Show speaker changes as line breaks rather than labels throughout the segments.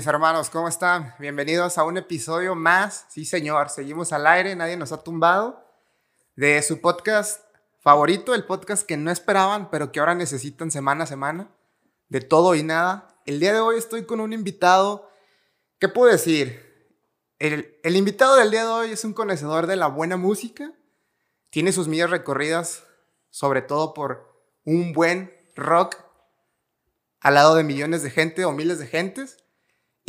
¿Qué ha habido, mis hermanos? ¿Cómo están? Bienvenidos a un episodio más. Sí, señor, seguimos al aire, nadie nos ha tumbado. De su podcast favorito, el podcast que no esperaban, pero que ahora necesitan semana a semana. De todo y nada. El día de hoy estoy con un invitado. ¿Qué puedo decir? El, el invitado del día de hoy es un conocedor de la buena música. Tiene sus millas recorridas, sobre todo por un buen rock al lado de millones de gente o miles de gentes.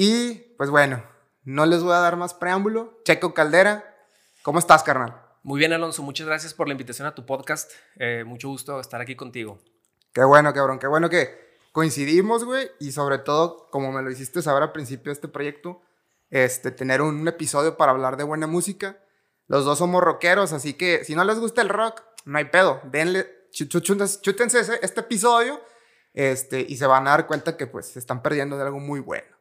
Y pues bueno, no les voy a dar más preámbulo. Checo Caldera, ¿cómo estás, carnal?
Muy bien, Alonso. Muchas gracias por la invitación a tu podcast. Eh, mucho gusto estar aquí contigo.
Qué bueno, cabrón. Qué bueno que coincidimos, güey. Y sobre todo, como me lo hiciste saber al principio de este proyecto, este, tener un, episodio para hablar de buena música. Los dos somos rockeros, así que si no les gusta el rock, no hay pedo. Denle, chútense este episodio este, y se van a dar cuenta que pues se están perdiendo de algo muy bueno.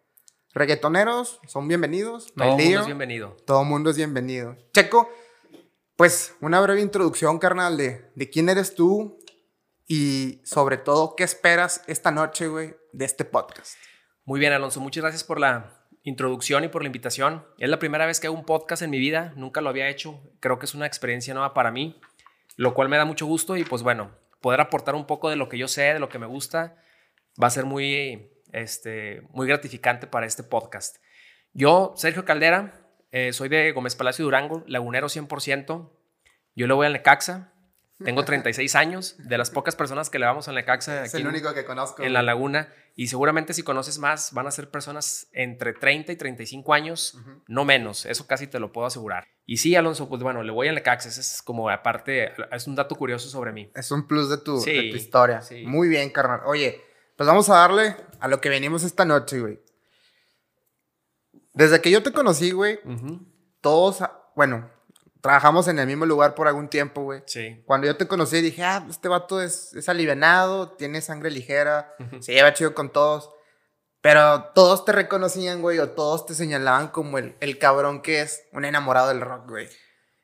Reggaetoneros son bienvenidos.
Todo el mundo es bienvenido.
Todo mundo es bienvenido. Checo, pues una breve introducción, carnal, de, de quién eres tú y sobre todo qué esperas esta noche, güey, de este podcast.
Muy bien, Alonso. Muchas gracias por la introducción y por la invitación. Es la primera vez que hago un podcast en mi vida. Nunca lo había hecho. Creo que es una experiencia nueva para mí, lo cual me da mucho gusto y pues bueno, poder aportar un poco de lo que yo sé, de lo que me gusta, va a ser muy este, muy gratificante para este podcast. Yo, Sergio Caldera, eh, soy de Gómez Palacio Durango, lagunero 100%. Yo le voy al Necaxa. Tengo 36 años, de las pocas personas que le vamos al Necaxa.
Es el único que conozco.
En la laguna. Y seguramente si conoces más, van a ser personas entre 30 y 35 años, no menos. Eso casi te lo puedo asegurar. Y sí, Alonso, pues bueno, le voy al Necaxa. Ese es como aparte, es un dato curioso sobre mí.
Es un plus de tu, de tu historia. Muy bien, carnal. Oye, pues vamos a darle a lo que venimos esta noche, güey. Desde que yo te conocí, güey, todos, bueno, trabajamos en el mismo lugar por algún tiempo, güey.
Sí.
Cuando yo te conocí, dije, ah, este vato es, es alivianado, tiene sangre ligera, se lleva chido con todos. Pero todos te reconocían, güey, o todos te señalaban como el, el cabrón que es un enamorado del rock, güey.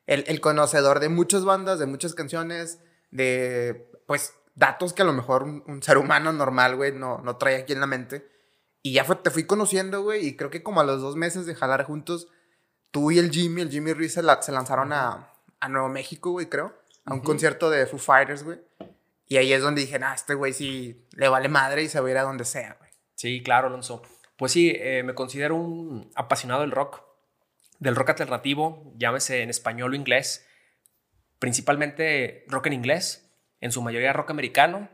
El, el conocedor de muchas bandas, de muchas canciones, de, pues, datos que a lo mejor un, ser humano normal, güey, no, no trae aquí en la mente. Y ya fue, te fui conociendo, güey, y creo que como a los dos meses de jalar juntos, tú y el Jimmy, el Jimmy Ruiz se, lanzaron a, a, Nuevo México, güey, creo, a un concierto de Foo Fighters, güey. Y ahí es donde dije, ah, este güey sí le vale madre y se va a ir a donde sea, güey.
Sí, claro, Alonso. Pues sí, eh, me considero un apasionado del rock, del rock alternativo, llámese en español o inglés, principalmente rock en inglés, en su mayoría rock americano,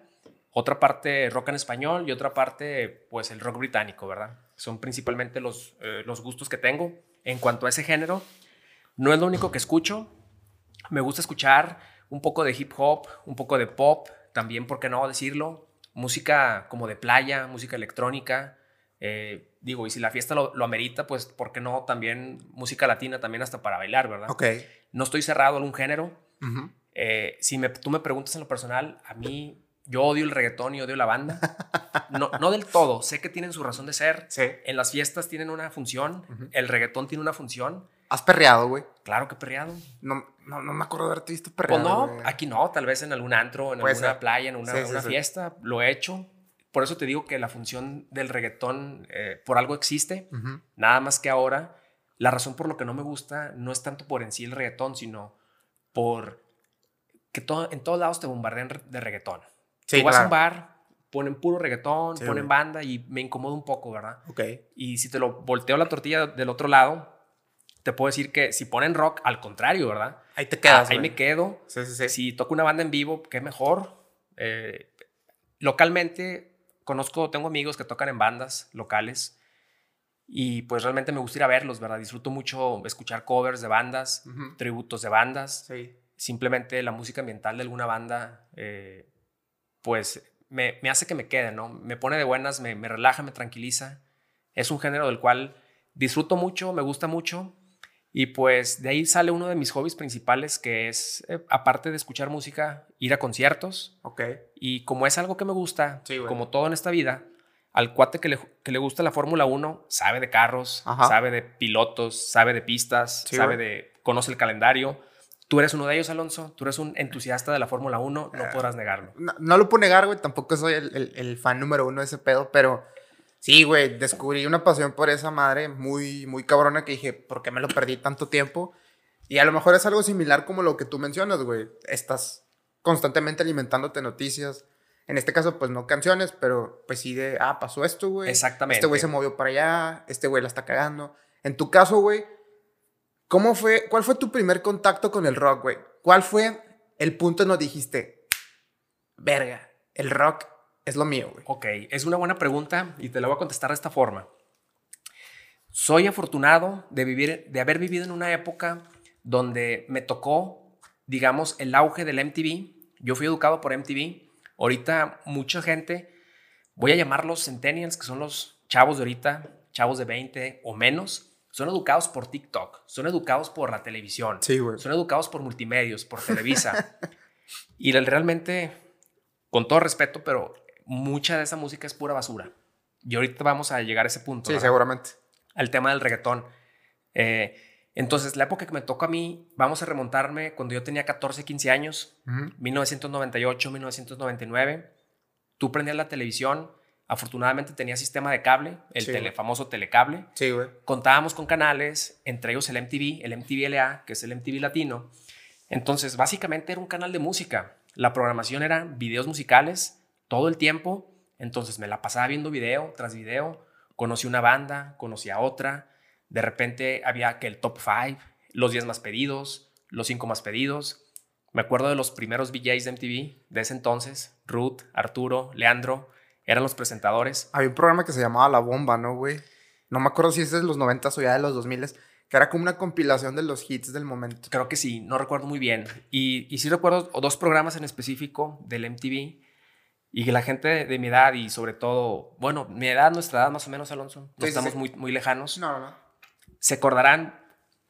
otra parte rock en español y otra parte pues el rock británico, ¿verdad? Son principalmente los, eh, los gustos que tengo en cuanto a ese género. No es lo único que escucho, me gusta escuchar un poco de hip hop, un poco de pop, también, ¿por qué no decirlo? Música como de playa, música electrónica. Eh, digo, y si la fiesta lo, amerita, pues, ¿por qué no? También música latina, también hasta para bailar, ¿verdad?
Ok.
No estoy cerrado a algún género. Eh, si me, tú me preguntas en lo personal, a mí yo odio el reggaetón y odio la banda. No, no del todo, sé que tienen su razón de ser.
Sí.
En las fiestas tienen una función, el reggaetón tiene una función.
¿Has perreado, güey?
Claro que perreado.
No, no, me acuerdo de haberte visto perreado.
Pues no, aquí no, tal vez en algún antro, en alguna playa, en una, una fiesta, lo he hecho. Por eso te digo que la función del reggaetón eh, por algo existe. Nada más que ahora, la razón por lo que no me gusta no es tanto por en sí el reggaetón, sino por que todo, en todos lados te bombardean de reggaetón. Sí, Tú vas a un bar, ponen puro reggaetón, ponen banda y me incomoda un poco, ¿verdad?
Ok.
Y si te lo volteo la tortilla del otro lado, te puedo decir que si ponen rock, al contrario, ¿verdad?
Ahí te quedas.
ahí me quedo.
Sí, sí, sí.
Si toco una banda en vivo, qué mejor. Eh, localmente, conozco, tengo amigos que tocan en bandas locales y pues realmente me gusta ir a verlos, ¿verdad? Disfruto mucho escuchar covers de bandas, tributos de bandas.
Sí
simplemente la música ambiental de alguna banda, eh, pues me, hace que me quede, ¿no? Me pone de buenas, me, relaja, me tranquiliza. Es un género del cual disfruto mucho, me gusta mucho. Y pues de ahí sale uno de mis hobbies principales, que es, eh, aparte de escuchar música, ir a conciertos.
Ok.
Y como es algo que me gusta, como todo en esta vida, al cuate que le, que le gusta la Fórmula 1, sabe de carros, sabe de pilotos, sabe de pistas, sabe de, conoce el calendario Tú eres uno de ellos, Alonso. Tú eres un entusiasta de la Fórmula 1, no ah, podrás negarlo.
No, lo puedo negar, güey. Tampoco soy el, el, fan número uno de ese pedo, pero Sí, güey, descubrí una pasión por esa madre muy, muy cabrona que dije, ¿por qué me lo perdí tanto tiempo? Y a lo mejor es algo similar como lo que tú mencionas, güey. Estás constantemente alimentándote noticias. En este caso, pues no canciones, pero pues sí de, ah, pasó esto, güey.
Exactamente.
Este güey se movió para allá, este güey la está cagando. En tu caso, güey, ¿cómo fue, cuál fue tu primer contacto con el rock, güey? ¿Cuál fue el punto en donde dijiste, verga, el rock es lo mío, güey?
Ok, es una buena pregunta y te la voy a contestar de esta forma. Soy afortunado de, vivir, de haber vivido en una época donde me tocó, digamos, el auge del MTV. Yo fui educado por MTV. Ahorita mucha gente, voy a llamarlos centennials, que son los chavos de ahorita, chavos de 20 o menos, son educados por TikTok, son educados por la televisión,
Sí,
son educados por multimedios, por Televisa. y realmente, con todo respeto, pero mucha de esa música es pura basura. Y ahorita vamos a llegar a ese punto.
Sí,
¿verdad?
seguramente.
al tema del reggaetón. Eh, entonces, la época que me tocó a mí, vamos a remontarme cuando yo tenía 14, 15 años,
Ujú.
1998, 1999. Tú prendías la televisión, afortunadamente tenía sistema de cable, el
Sí,
tele-
güey.
famoso telecable.
Sí, güey.
Contábamos con canales, entre ellos el MTV, el MTV LA, que es el MTV latino. Entonces, básicamente era un canal de música. La programación era videos musicales todo el tiempo. Entonces, me la pasaba viendo video tras video. Conocí una banda, conocí a otra. De repente había que el top 5, los 10 más pedidos, los 5 más pedidos. Me acuerdo de los primeros VJs de MTV de ese entonces. Ruth, Arturo, Leandro, eran los presentadores.
Había un programa que se llamaba La Bomba, ¿no, güey? No me acuerdo si es de los 90 o ya de los 2000 que era como una compilación de los hits del momento.
Creo que sí, no recuerdo muy bien. Y, y sí recuerdo dos programas en específico del MTV y que la gente de, de mi edad y sobre todo, bueno, mi edad, nuestra edad más o menos, Alonso, no
Sí,
estamos
sí.
Muy, muy lejanos,
No, no, no.
se acordarán,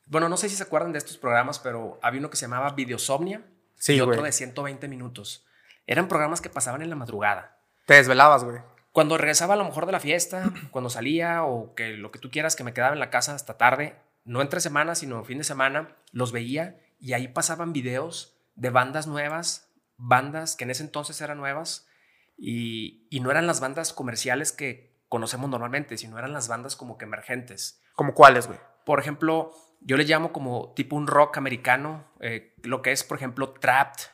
bueno, no sé si se acuerdan de estos programas, pero había uno que se llamaba Videosomnia
Sí,
y otro
güey.
de 120 minutos. Eran programas que pasaban en la madrugada.
Te desvelabas, güey.
Cuando regresaba a lo mejor de la fiesta, cuando salía o que lo que tú quieras, que me quedaba en la casa hasta tarde, no entre semana, sino fin de semana, los veía y ahí pasaban videos de bandas nuevas, bandas que en ese entonces eran nuevas y, y no eran las bandas comerciales que conocemos normalmente, sino eran las bandas como que emergentes.
¿Como cuáles, güey?
Por ejemplo, yo le llamo como tipo un rock americano, eh, lo que es, por ejemplo, Trapped,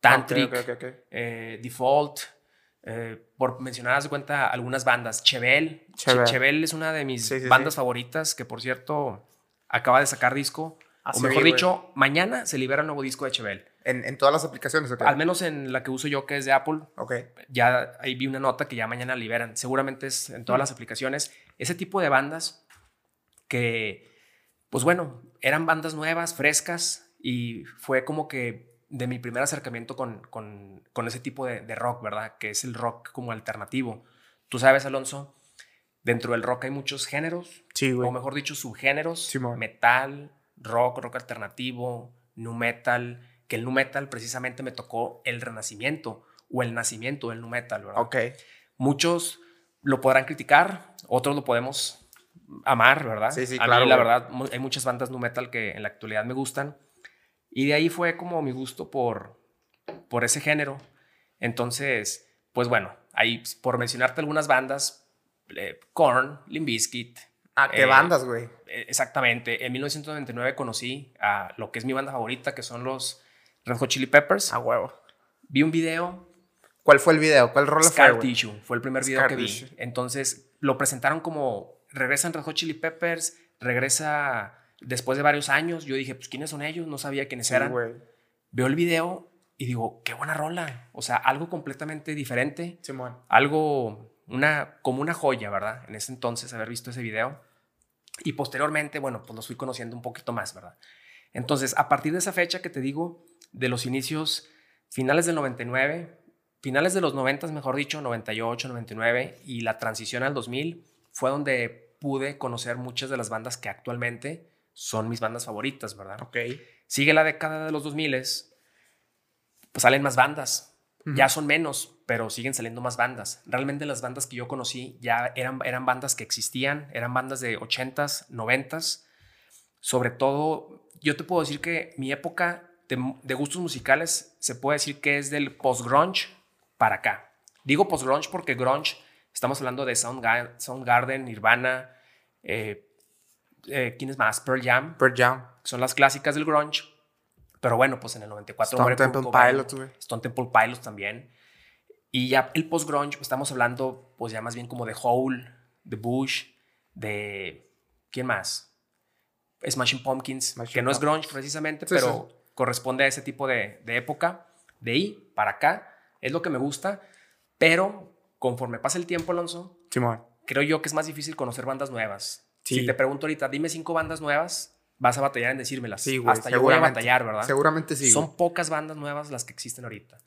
Tantric, eh, Default, eh, por mencionar, de cuenta, algunas bandas. Chevel. Che-
Chevel.
Es una de mis
Sí, sí,
bandas
sí.
favoritas, que por cierto acaba de sacar disco.
Ah,
o mejor dicho, mañana se libera el nuevo disco de Chevel.
En, en todas las aplicaciones, ¿ok?
Al menos en la que uso yo, que es de Apple,
Ok.
ya ahí vi una nota que ya mañana liberan. Seguramente es en todas las aplicaciones. Ese tipo de bandas que, pues bueno, eran bandas nuevas, frescas, y fue como que de mi primer acercamiento con, con, con ese tipo de, de rock, ¿verdad? Que es el rock como alternativo. Tú sabes, Alonso, dentro del rock hay muchos géneros,
Sí,
o mejor dicho, subgéneros,
Simón.
metal, rock, rock alternativo, nu metal, que el nu metal precisamente me tocó el renacimiento o el nacimiento del nu metal, ¿verdad?
Ok.
Muchos lo podrán criticar, otros lo podemos amar, ¿verdad?
Sí, sí,
A
claro,
mí, la verdad, hay muchas bandas nu metal que en la actualidad me gustan. Y de ahí fue como mi gusto por, por ese género. Entonces, pues bueno, ahí por mencionarte algunas bandas, eh, Korn, Limp Bizkit,
Ah, qué
Eh,
bandas, güey.
eh, Exactamente. En 1999 conocí a lo que es mi banda favorita, que son los Red Hot Chili Peppers.
A huevo.
Vi un video,
¿Cuál fue el video? ¿Cuál rola fue,
Scar
güey?
Tissue, fue el primer video
Scar
que vi.
Tissue.
Entonces lo presentaron como regresan Red Hot Chili Peppers, regresa después de varios años. Yo dije, pues ¿quiénes son ellos? No sabía quiénes
Sí,
eran.
güey.
Veo el video y digo, qué buena rola. O sea, algo completamente diferente.
Simón.
algo, una, como una joya, ¿verdad? En ese entonces haber visto ese video. Y posteriormente, bueno, pues los fui conociendo un poquito más, ¿verdad? Entonces, a partir de esa fecha que te digo, de los inicios finales del 99, finales de los 90, mejor dicho, 98, 99, y la transición al 2000, fue donde pude conocer muchas de las bandas que actualmente son mis bandas favoritas, ¿verdad?
Ok.
Sigue la década de los 2000, pues salen más bandas. Ya son menos, pero siguen saliendo más bandas. Realmente las bandas que yo conocí ya eran, eran bandas que existían, eran bandas de 80s, 90s. Sobre todo, yo te puedo decir que mi época de, de gustos musicales se puede decir que es del post-grunge para acá. Digo post-grunge porque grunge Estamos hablando de Soundgarden, Nirvana, eh, eh, ¿quién es más? Pearl Jam.
Pearl Jam.
Son las clásicas del grunge. Pero bueno, pues en el 94
Stone Temple Pilots, güey.
Stone Temple Pilots también. Y ya el post-grunge, estamos hablando pues ya más bien como de Hole, de Bush, de... ¿Quién más? Smashing Pumpkins, que no es grunge precisamente, pero corresponde a ese tipo de, época. De ahí para acá es lo que me gusta, pero conforme pasa el tiempo, Alonso, creo yo que es más difícil conocer bandas nuevas. Si te pregunto ahorita, dime cinco bandas nuevas, vas a batallar en decírmelas.
Sí, güey,
Hasta yo voy a batallar, ¿verdad?
Seguramente sí.
Son pocas bandas nuevas las que existen ahorita.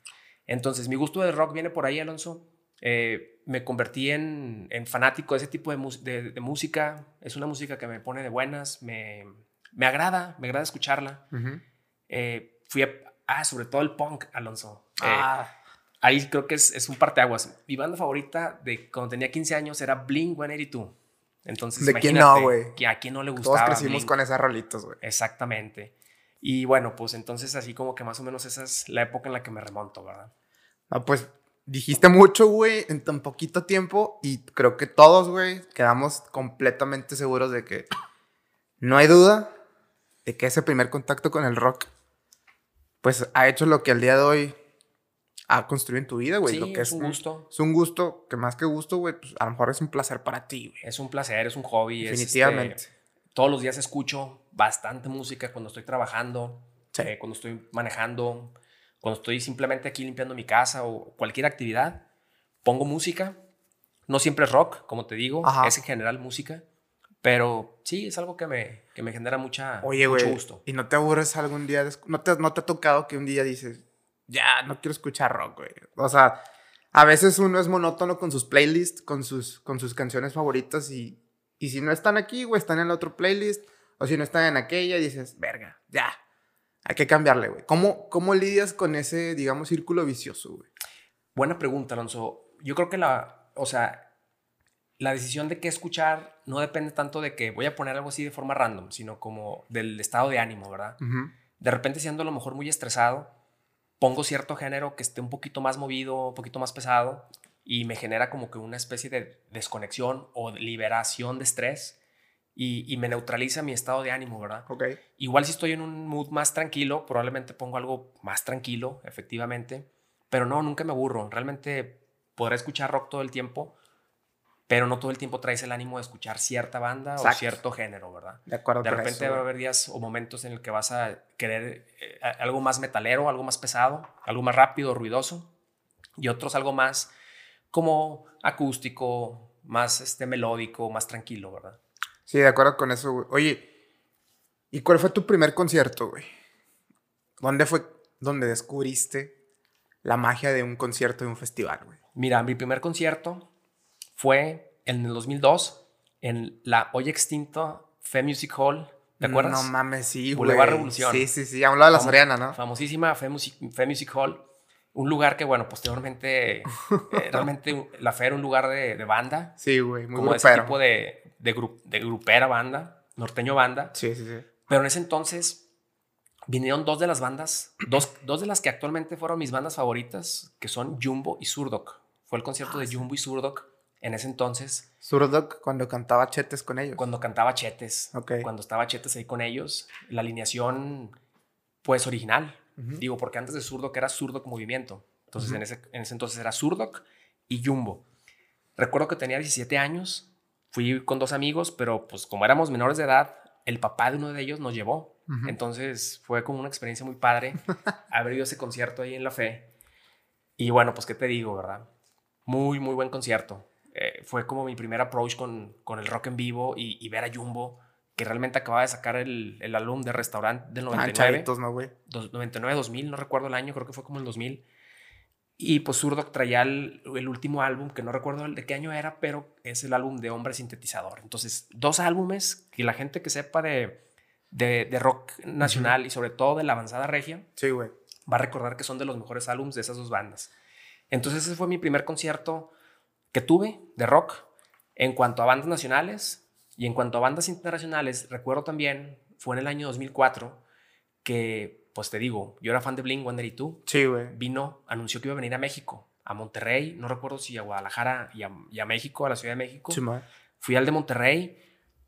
Entonces, mi gusto del rock viene por ahí, Alonso. Eh, me convertí en, fanático de ese tipo de, de, música. Es una música que me pone de buenas, me, me agrada, me agrada escucharla. Eh, fui a, ah, sobre todo el punk, Alonso. Eh, ah. ahí creo que es, es un parteaguas. Mi banda favorita de cuando tenía 15 años era Blink 182. Entonces,
¿de quién no, güey?
¿A quién no le gustaba?
Todos crecimos con esas rolitos, güey.
Exactamente. Y bueno, pues entonces así como que más o menos esa es la época en la que me remonto, ¿verdad?
Ah, pues dijiste mucho, güey, en tan poquito tiempo y creo que todos, güey, quedamos completamente seguros de que no hay duda de que ese primer contacto con el rock, pues ha hecho lo que al día de hoy ha construido en tu vida, güey.
Sí,
que
es, un gusto.
Es un gusto, que más que gusto, güey, pues a lo mejor es un placer para ti, güey.
Es un placer, es un hobby.
Definitivamente.
Este, todos los días escucho bastante música cuando estoy trabajando, eh, cuando estoy manejando, cuando estoy simplemente aquí limpiando mi casa o cualquier actividad. Pongo música. No siempre es rock, como te digo, es en general música. Pero sí, es algo que me, que me genera mucha,
Oye, mucho gusto. ¿Y no te aburres algún día? ¿No te, ¿No te ha tocado que un día dices, ya, no quiero escuchar rock, güey? O sea, a veces uno es monótono con sus playlists, con sus, con sus canciones favoritas y, y si no están aquí, güey, están en el otro playlist. O si no están en aquella, dices, verga, ya, hay que cambiarle, güey. ¿Cómo, ¿Cómo lidias con ese, digamos, círculo vicioso, güey?
Buena pregunta, Alonso. Yo creo que la, o sea, la decisión de qué escuchar no depende tanto de que voy a poner algo así de forma random, sino como del estado de ánimo, ¿verdad? De repente siendo a lo mejor muy estresado, pongo cierto género que esté un poquito más movido, un poquito más pesado y me genera como que una especie de desconexión o liberación de estrés y, me neutraliza mi estado de ánimo, ¿verdad?
Ok.
Igual si estoy en un mood más tranquilo, probablemente pongo algo más tranquilo, efectivamente, pero no, nunca me aburro. Realmente podré escuchar rock todo el tiempo, pero no todo el tiempo traes el ánimo de escuchar cierta banda o cierto género, ¿verdad?
De acuerdo.
De repente va a haber días o momentos en el que vas a querer eh, algo más metalero, algo más pesado, algo más rápido, ruidoso, y otros algo más como acústico, más este, melódico, más tranquilo, ¿verdad?
Sí, de acuerdo con eso, güey. Oye, ¿y cuál fue tu primer concierto, güey? ¿Dónde fue donde descubriste la magia de un concierto de un festival, güey?
Mira, mi primer concierto fue en el 2002 en la hoy extinto Fe Music Hall. ¿Te acuerdas?
No mames, sí,
güey. Boulevard Revolución.
Sí, sí, sí. Hablaba de la Soriana, ¿no?
Famosísima Fe Music, Music Hall. Un lugar que, bueno, posteriormente, eh, realmente la Fe era un lugar de, banda.
Sí, güey, muy
Como ese tipo de, de, de grupera banda, norteño banda.
Sí, sí, sí.
Pero en ese entonces vinieron dos de las bandas, dos, dos de las que actualmente fueron mis bandas favoritas, que son Jumbo y Surdoc. Fue el concierto ah, de Jumbo y Surdoc en ese entonces.
Surdoc cuando cantaba Chetes con ellos.
Cuando cantaba Chetes. Cuando estaba Chetes ahí con ellos. La alineación, pues, original. Digo, porque antes de Surdoc era Surdoc Movimiento. Entonces, en, ese, en ese entonces era Surdoc y Jumbo. Recuerdo que tenía 17 años. Fui con dos amigos, pero pues como éramos menores de edad, el papá de uno de ellos nos llevó. Entonces fue como una experiencia muy padre haber ido a ese concierto ahí en La Fe. Y bueno, pues qué te digo, ¿verdad? Muy, muy buen concierto. Eh, fue como mi primer approach con, con el rock en vivo y, ver a Jumbo, que realmente acababa de sacar el, el álbum de restaurante del 99.
Ah, ¿no, güey?
99, 2000, no recuerdo el año, creo que fue como el 2000. Y pues Surdoc traía el, último álbum, que no recuerdo de qué año era, pero es el álbum de Hombre Sintetizador. Entonces, dos álbumes que la gente que sepa de, de, rock nacional y sobre todo de la avanzada regia,
sí, güey.
va a recordar que son de los mejores álbumes de esas dos bandas. Entonces, ese fue mi primer concierto que tuve de rock en cuanto a bandas nacionales y en cuanto a bandas internacionales, recuerdo también, fue en el año 2004 que, pues te digo, yo era fan de Blink 182.
Sí, güey.
Vino, anunció que iba a venir a México a Monterrey, no recuerdo si a Guadalajara y a, y a México, a la Ciudad de México.
Sí, man.
Fui al de Monterrey,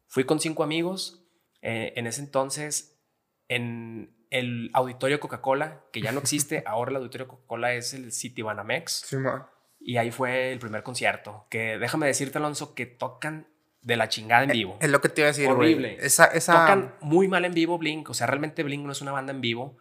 fui con cinco amigos. eh, en ese entonces, en el auditorio Coca-Cola, que ya no existe, ahora el auditorio Coca-Cola es el City Banamex.
Sí, man.
Y ahí fue el primer concierto. Que déjame decirte, Alonso, que tocan de la chingada en vivo.
Es lo que te iba a decir.
Horrible.
Esa, esa...
Tocan muy mal en vivo Blink. O sea, realmente Blink no es una banda en vivo.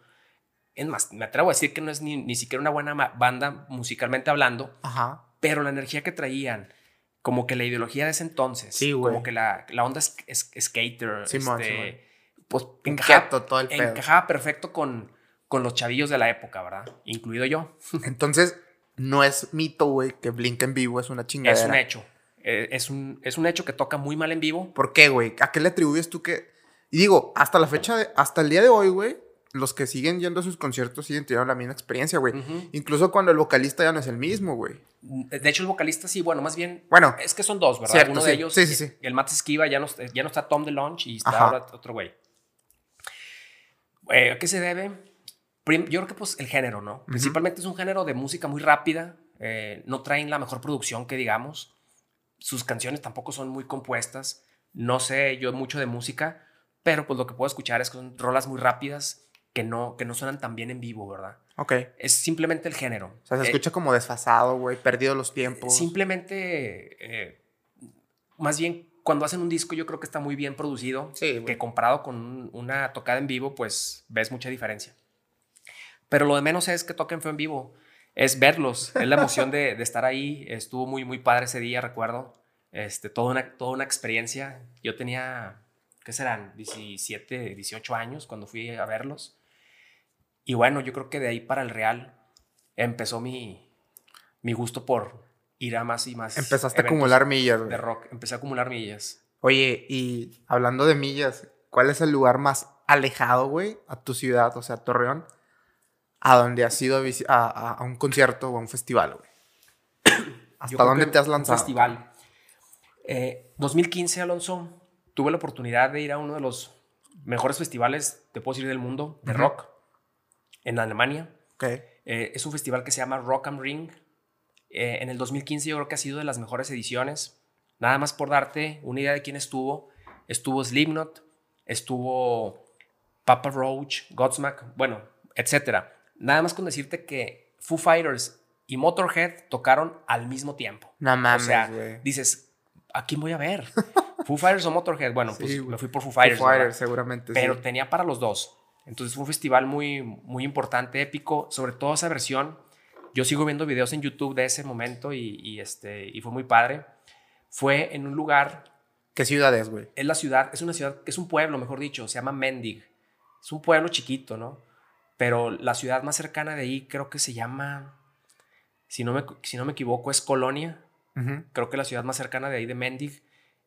Es más, me atrevo a decir que no es ni, ni siquiera una buena banda musicalmente hablando,
Ajá.
pero la energía que traían, como que la ideología de ese entonces,
Sí, güey.
como que la, la onda es, es- skater,
Simón,
este, pues encajaba,
Inquieto todo el
encajaba perfecto con, con los chavillos de la época, ¿verdad? Incluido yo.
Entonces, no es mito, güey, que Blink en vivo es una chingadera.
Es un hecho. Eh, Es un, es un hecho que toca muy mal en vivo.
¿Por qué, güey? ¿A qué le atribuyes tú que.? Y digo, hasta la fecha, de- hasta el día de hoy, güey, los que siguen yendo a sus conciertos siguen teniendo la misma experiencia, güey. Incluso cuando el vocalista ya no es el mismo, güey.
De hecho, el vocalista sí, bueno, más bien.
Bueno.
Es que son dos, ¿verdad?
Cierto,
Uno
sí.
de ellos,
Sí, sí, sí.
el Matt Esquiva, ya no, ya no está Tom DeLonge y está
Ajá.
ahora otro güey. Eh, ¿A qué se debe? Yo creo que pues el género, ¿no? Principalmente es un género de música muy rápida. eh, no traen la mejor producción que digamos. Sus canciones tampoco son muy compuestas. No sé yo mucho de música, pero pues lo que puedo escuchar es que son rolas muy rápidas que no, que no suenan tan bien en vivo, ¿verdad?
Ok.
Es simplemente el género.
O sea, se
Eh,
escucha como desfasado, güey, perdido los tiempos.
Simplemente, eh, más bien, cuando hacen un disco yo creo que está muy bien producido,
Sí,
que comparado con un- una tocada en vivo, pues ves mucha diferencia. Pero lo de menos es que toquen feo en vivo, es verlos, es la emoción de, de estar ahí. Estuvo muy, muy padre ese día, recuerdo. Este, toda, una, toda una experiencia. Yo tenía, ¿qué serán? 17, 18 años cuando fui a verlos. Y bueno, yo creo que de ahí para el Real empezó mi, mi gusto por ir a más y más.
Empezaste a acumular millas.
De rock, empecé a acumular millas.
Oye, y hablando de millas, ¿cuál es el lugar más alejado, güey, a tu ciudad, o sea, Torreón, a donde has ido a, a, a- un concierto o a un festival, güey? ¿Hasta dónde te has
un
lanzado?
festival. Eh, 2015, Alonso, tuve la oportunidad de ir a uno de los mejores festivales, te puedo decir, del mundo, de rock, en Alemania.
Ok.
Eh, es un festival que se llama Rock am Ring. Eh, en el 2015 yo creo que ha sido de las mejores ediciones. Nada más por darte una idea de quién estuvo. Estuvo Slipknot, estuvo Papa Roach, Godsmack, bueno, etcétera. Nada más con decirte que Foo Fighters y Motorhead tocaron al mismo tiempo.
No
o
mames,
sea,
güey.
dices, ¿a quién voy a ver? ¿Foo Fighters o Motorhead? Bueno,
Sí,
pues me fui por Foo
Foo
Fighters. ¿verdad?
Fighters, seguramente.
pero
sí.
tenía para los dos. Entonces fue un festival muy, muy importante, épico, sobre todo esa versión. Yo sigo viendo videos en YouTube de ese momento y, y, este, y fue muy padre. Fue en un lugar,
¿Qué ciudad es, güey?
es la ciudad, es una ciudad, es un pueblo, mejor dicho, se llama Mendig. Es un pueblo chiquito, ¿no? Pero la ciudad más cercana de ahí creo que se llama, si no me, si no me equivoco, es Colonia creo que la ciudad más cercana de ahí de Mendig.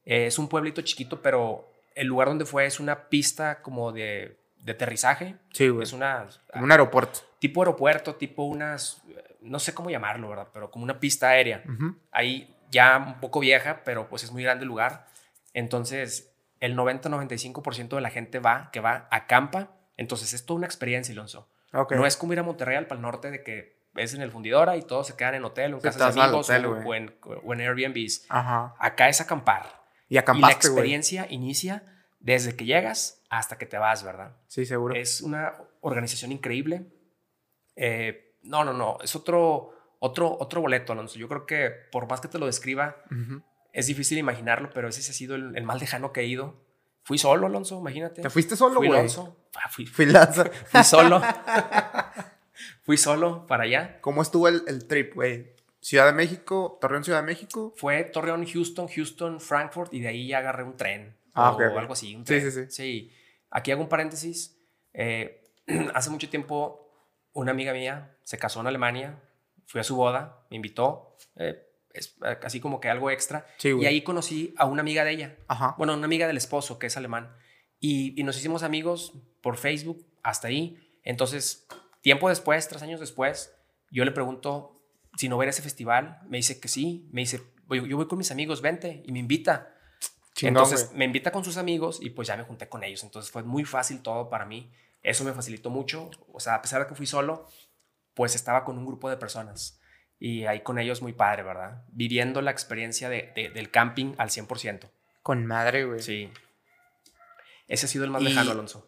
Eh, es un pueblito chiquito, pero el lugar donde fue es una pista como de, de aterrizaje.
Sí, güey.
Es una
Como un aeropuerto.
tipo aeropuerto, tipo unas, no sé cómo llamarlo, ¿verdad? Pero como una pista aérea.
Ujú.
Ahí ya un poco vieja, pero pues es muy grande el lugar. Entonces, el 90-95% de la gente va, que va, acampa. Entonces, es toda una experiencia, Alonso. No es como ir a Monterrey al Pal Norte de que es en el fundidora y todos se quedan en hotel o en
Sí,
casas de amigos
hotel,
o- o, en, o en Airbnbs.
Ajá.
Acá es acampar.
Y
y la
acampaste,
experiencia inicia desde que llegas hasta que te vas, ¿verdad?
Sí, seguro.
Es una organización increíble. Eh, no, no, no. Es otro, otro, otro boleto, Alonso. Yo creo que por más que te lo describa, es difícil imaginarlo, pero ese ha sido el, el más lejano que he ido. Fui solo, Alonso, imagínate.
¿Te fuiste solo,
Fui
güey?
Alonso. Ah, fui,
Filaza.
fui solo. fui solo para allá.
¿Cómo estuvo el, el trip, güey? Ciudad de México, Torreón, Ciudad de México.
Fue Torreón, Houston, Houston, Frankfurt y de ahí ya agarré un tren.
Ah,
o algo así. un
Sí,
tren.
sí, sí.
Sí. Aquí hago un paréntesis. Eh, hace mucho tiempo una amiga mía se casó en Alemania. Fui a su boda, me invitó. eh, es eh, así como que algo extra.
Sí,
y ahí conocí a una amiga de ella.
Ajá.
Bueno, una amiga del esposo que es alemán. Y, y nos hicimos amigos por Facebook hasta ahí. Entonces, tiempo después, tres años después, yo le pregunto si no ver ese festival. Me dice que sí. Me dice, "Voy- yo voy con mis amigos, vente. Y me invita.
Chingón,
Entonces, me invita con sus amigos y pues ya me junté con ellos. Entonces, fue muy fácil todo para mí. Eso me facilitó mucho. O sea, a pesar de que fui solo, pues estaba con un grupo de personas. Y ahí con ellos muy padre, ¿verdad? Viviendo la experiencia de, de- del camping al 100%.
Con madre, güey.
Sí. Ese ha sido el más
Y-
lejano, Alonso.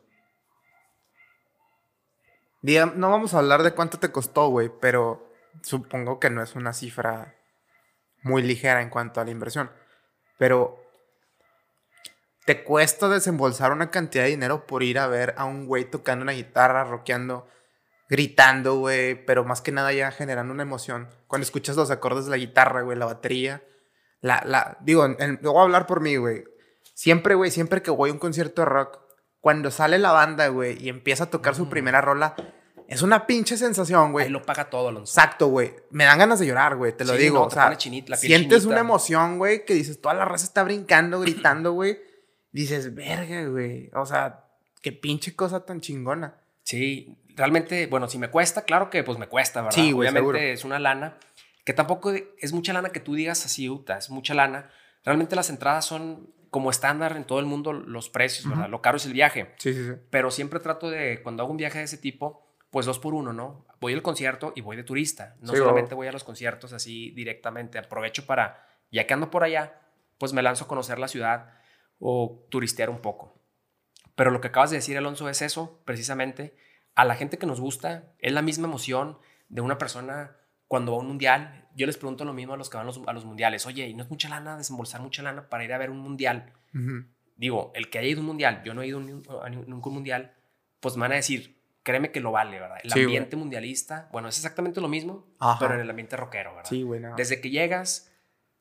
No vamos a hablar de cuánto te costó, güey, pero supongo que no es una cifra muy ligera en cuanto a la inversión. Pero te cuesta desembolsar una cantidad de dinero por ir a ver a un güey tocando una guitarra, rockeando, gritando, güey, pero más que nada ya generando una emoción. Cuando escuchas los acordes de la guitarra, güey, la batería, la, la, digo, en- en- voy a hablar por mí, güey. Siempre, güey, siempre que voy a un concierto de rock, cuando sale la banda, güey, y empieza a tocar su
Ujú.
primera rola, es una pinche sensación, güey.
Ahí lo paga todo, Alonso.
Exacto, güey. Me dan ganas de llorar, güey, te lo
Sí,
digo.
no,
o sea,
chinita-
sientes
chinita.
una emoción, güey, que dices, toda la raza está brincando, gritando, güey. Dices, verga, güey. O sea, qué pinche cosa tan chingona.
Sí, realmente, bueno, si me cuesta, claro que pues me cuesta, ¿verdad?
Sí, güey,
Obviamente
seguro.
es una lana que tampoco es mucha lana que tú digas así, Uta, es mucha lana. Realmente las entradas son como estándar en todo el mundo los precios. Lo caro es el viaje,
Sí, sí, sí.
pero siempre trato de, cuando hago un viaje de ese tipo, pues dos por uno, ¿no? Voy al concierto y voy de turista. No
Sí,
solamente voy a los conciertos así directamente. Aprovecho para, ya que ando por allá, pues me lanzo a conocer la ciudad o turistear un poco. Pero lo que acabas de decir, Alonso, es eso, precisamente. A la gente que nos gusta, es la misma emoción de una persona cuando va a un mundial. Yo les pregunto lo mismo a los que van a los, a los mundiales. Oye, ¿y no es mucha lana desembolsar mucha lana para ir a ver un mundial? Digo, el que haya ido a un mundial, yo no he ido a ni- nunca a un mundial, pues me van a decir, créeme que lo vale, ¿verdad? El
Sí,
ambiente mundialista, bueno, es exactamente lo mismo,
Ajá.
pero en el ambiente rockero, ¿verdad?
Sí, güey, no.
Desde que llegas,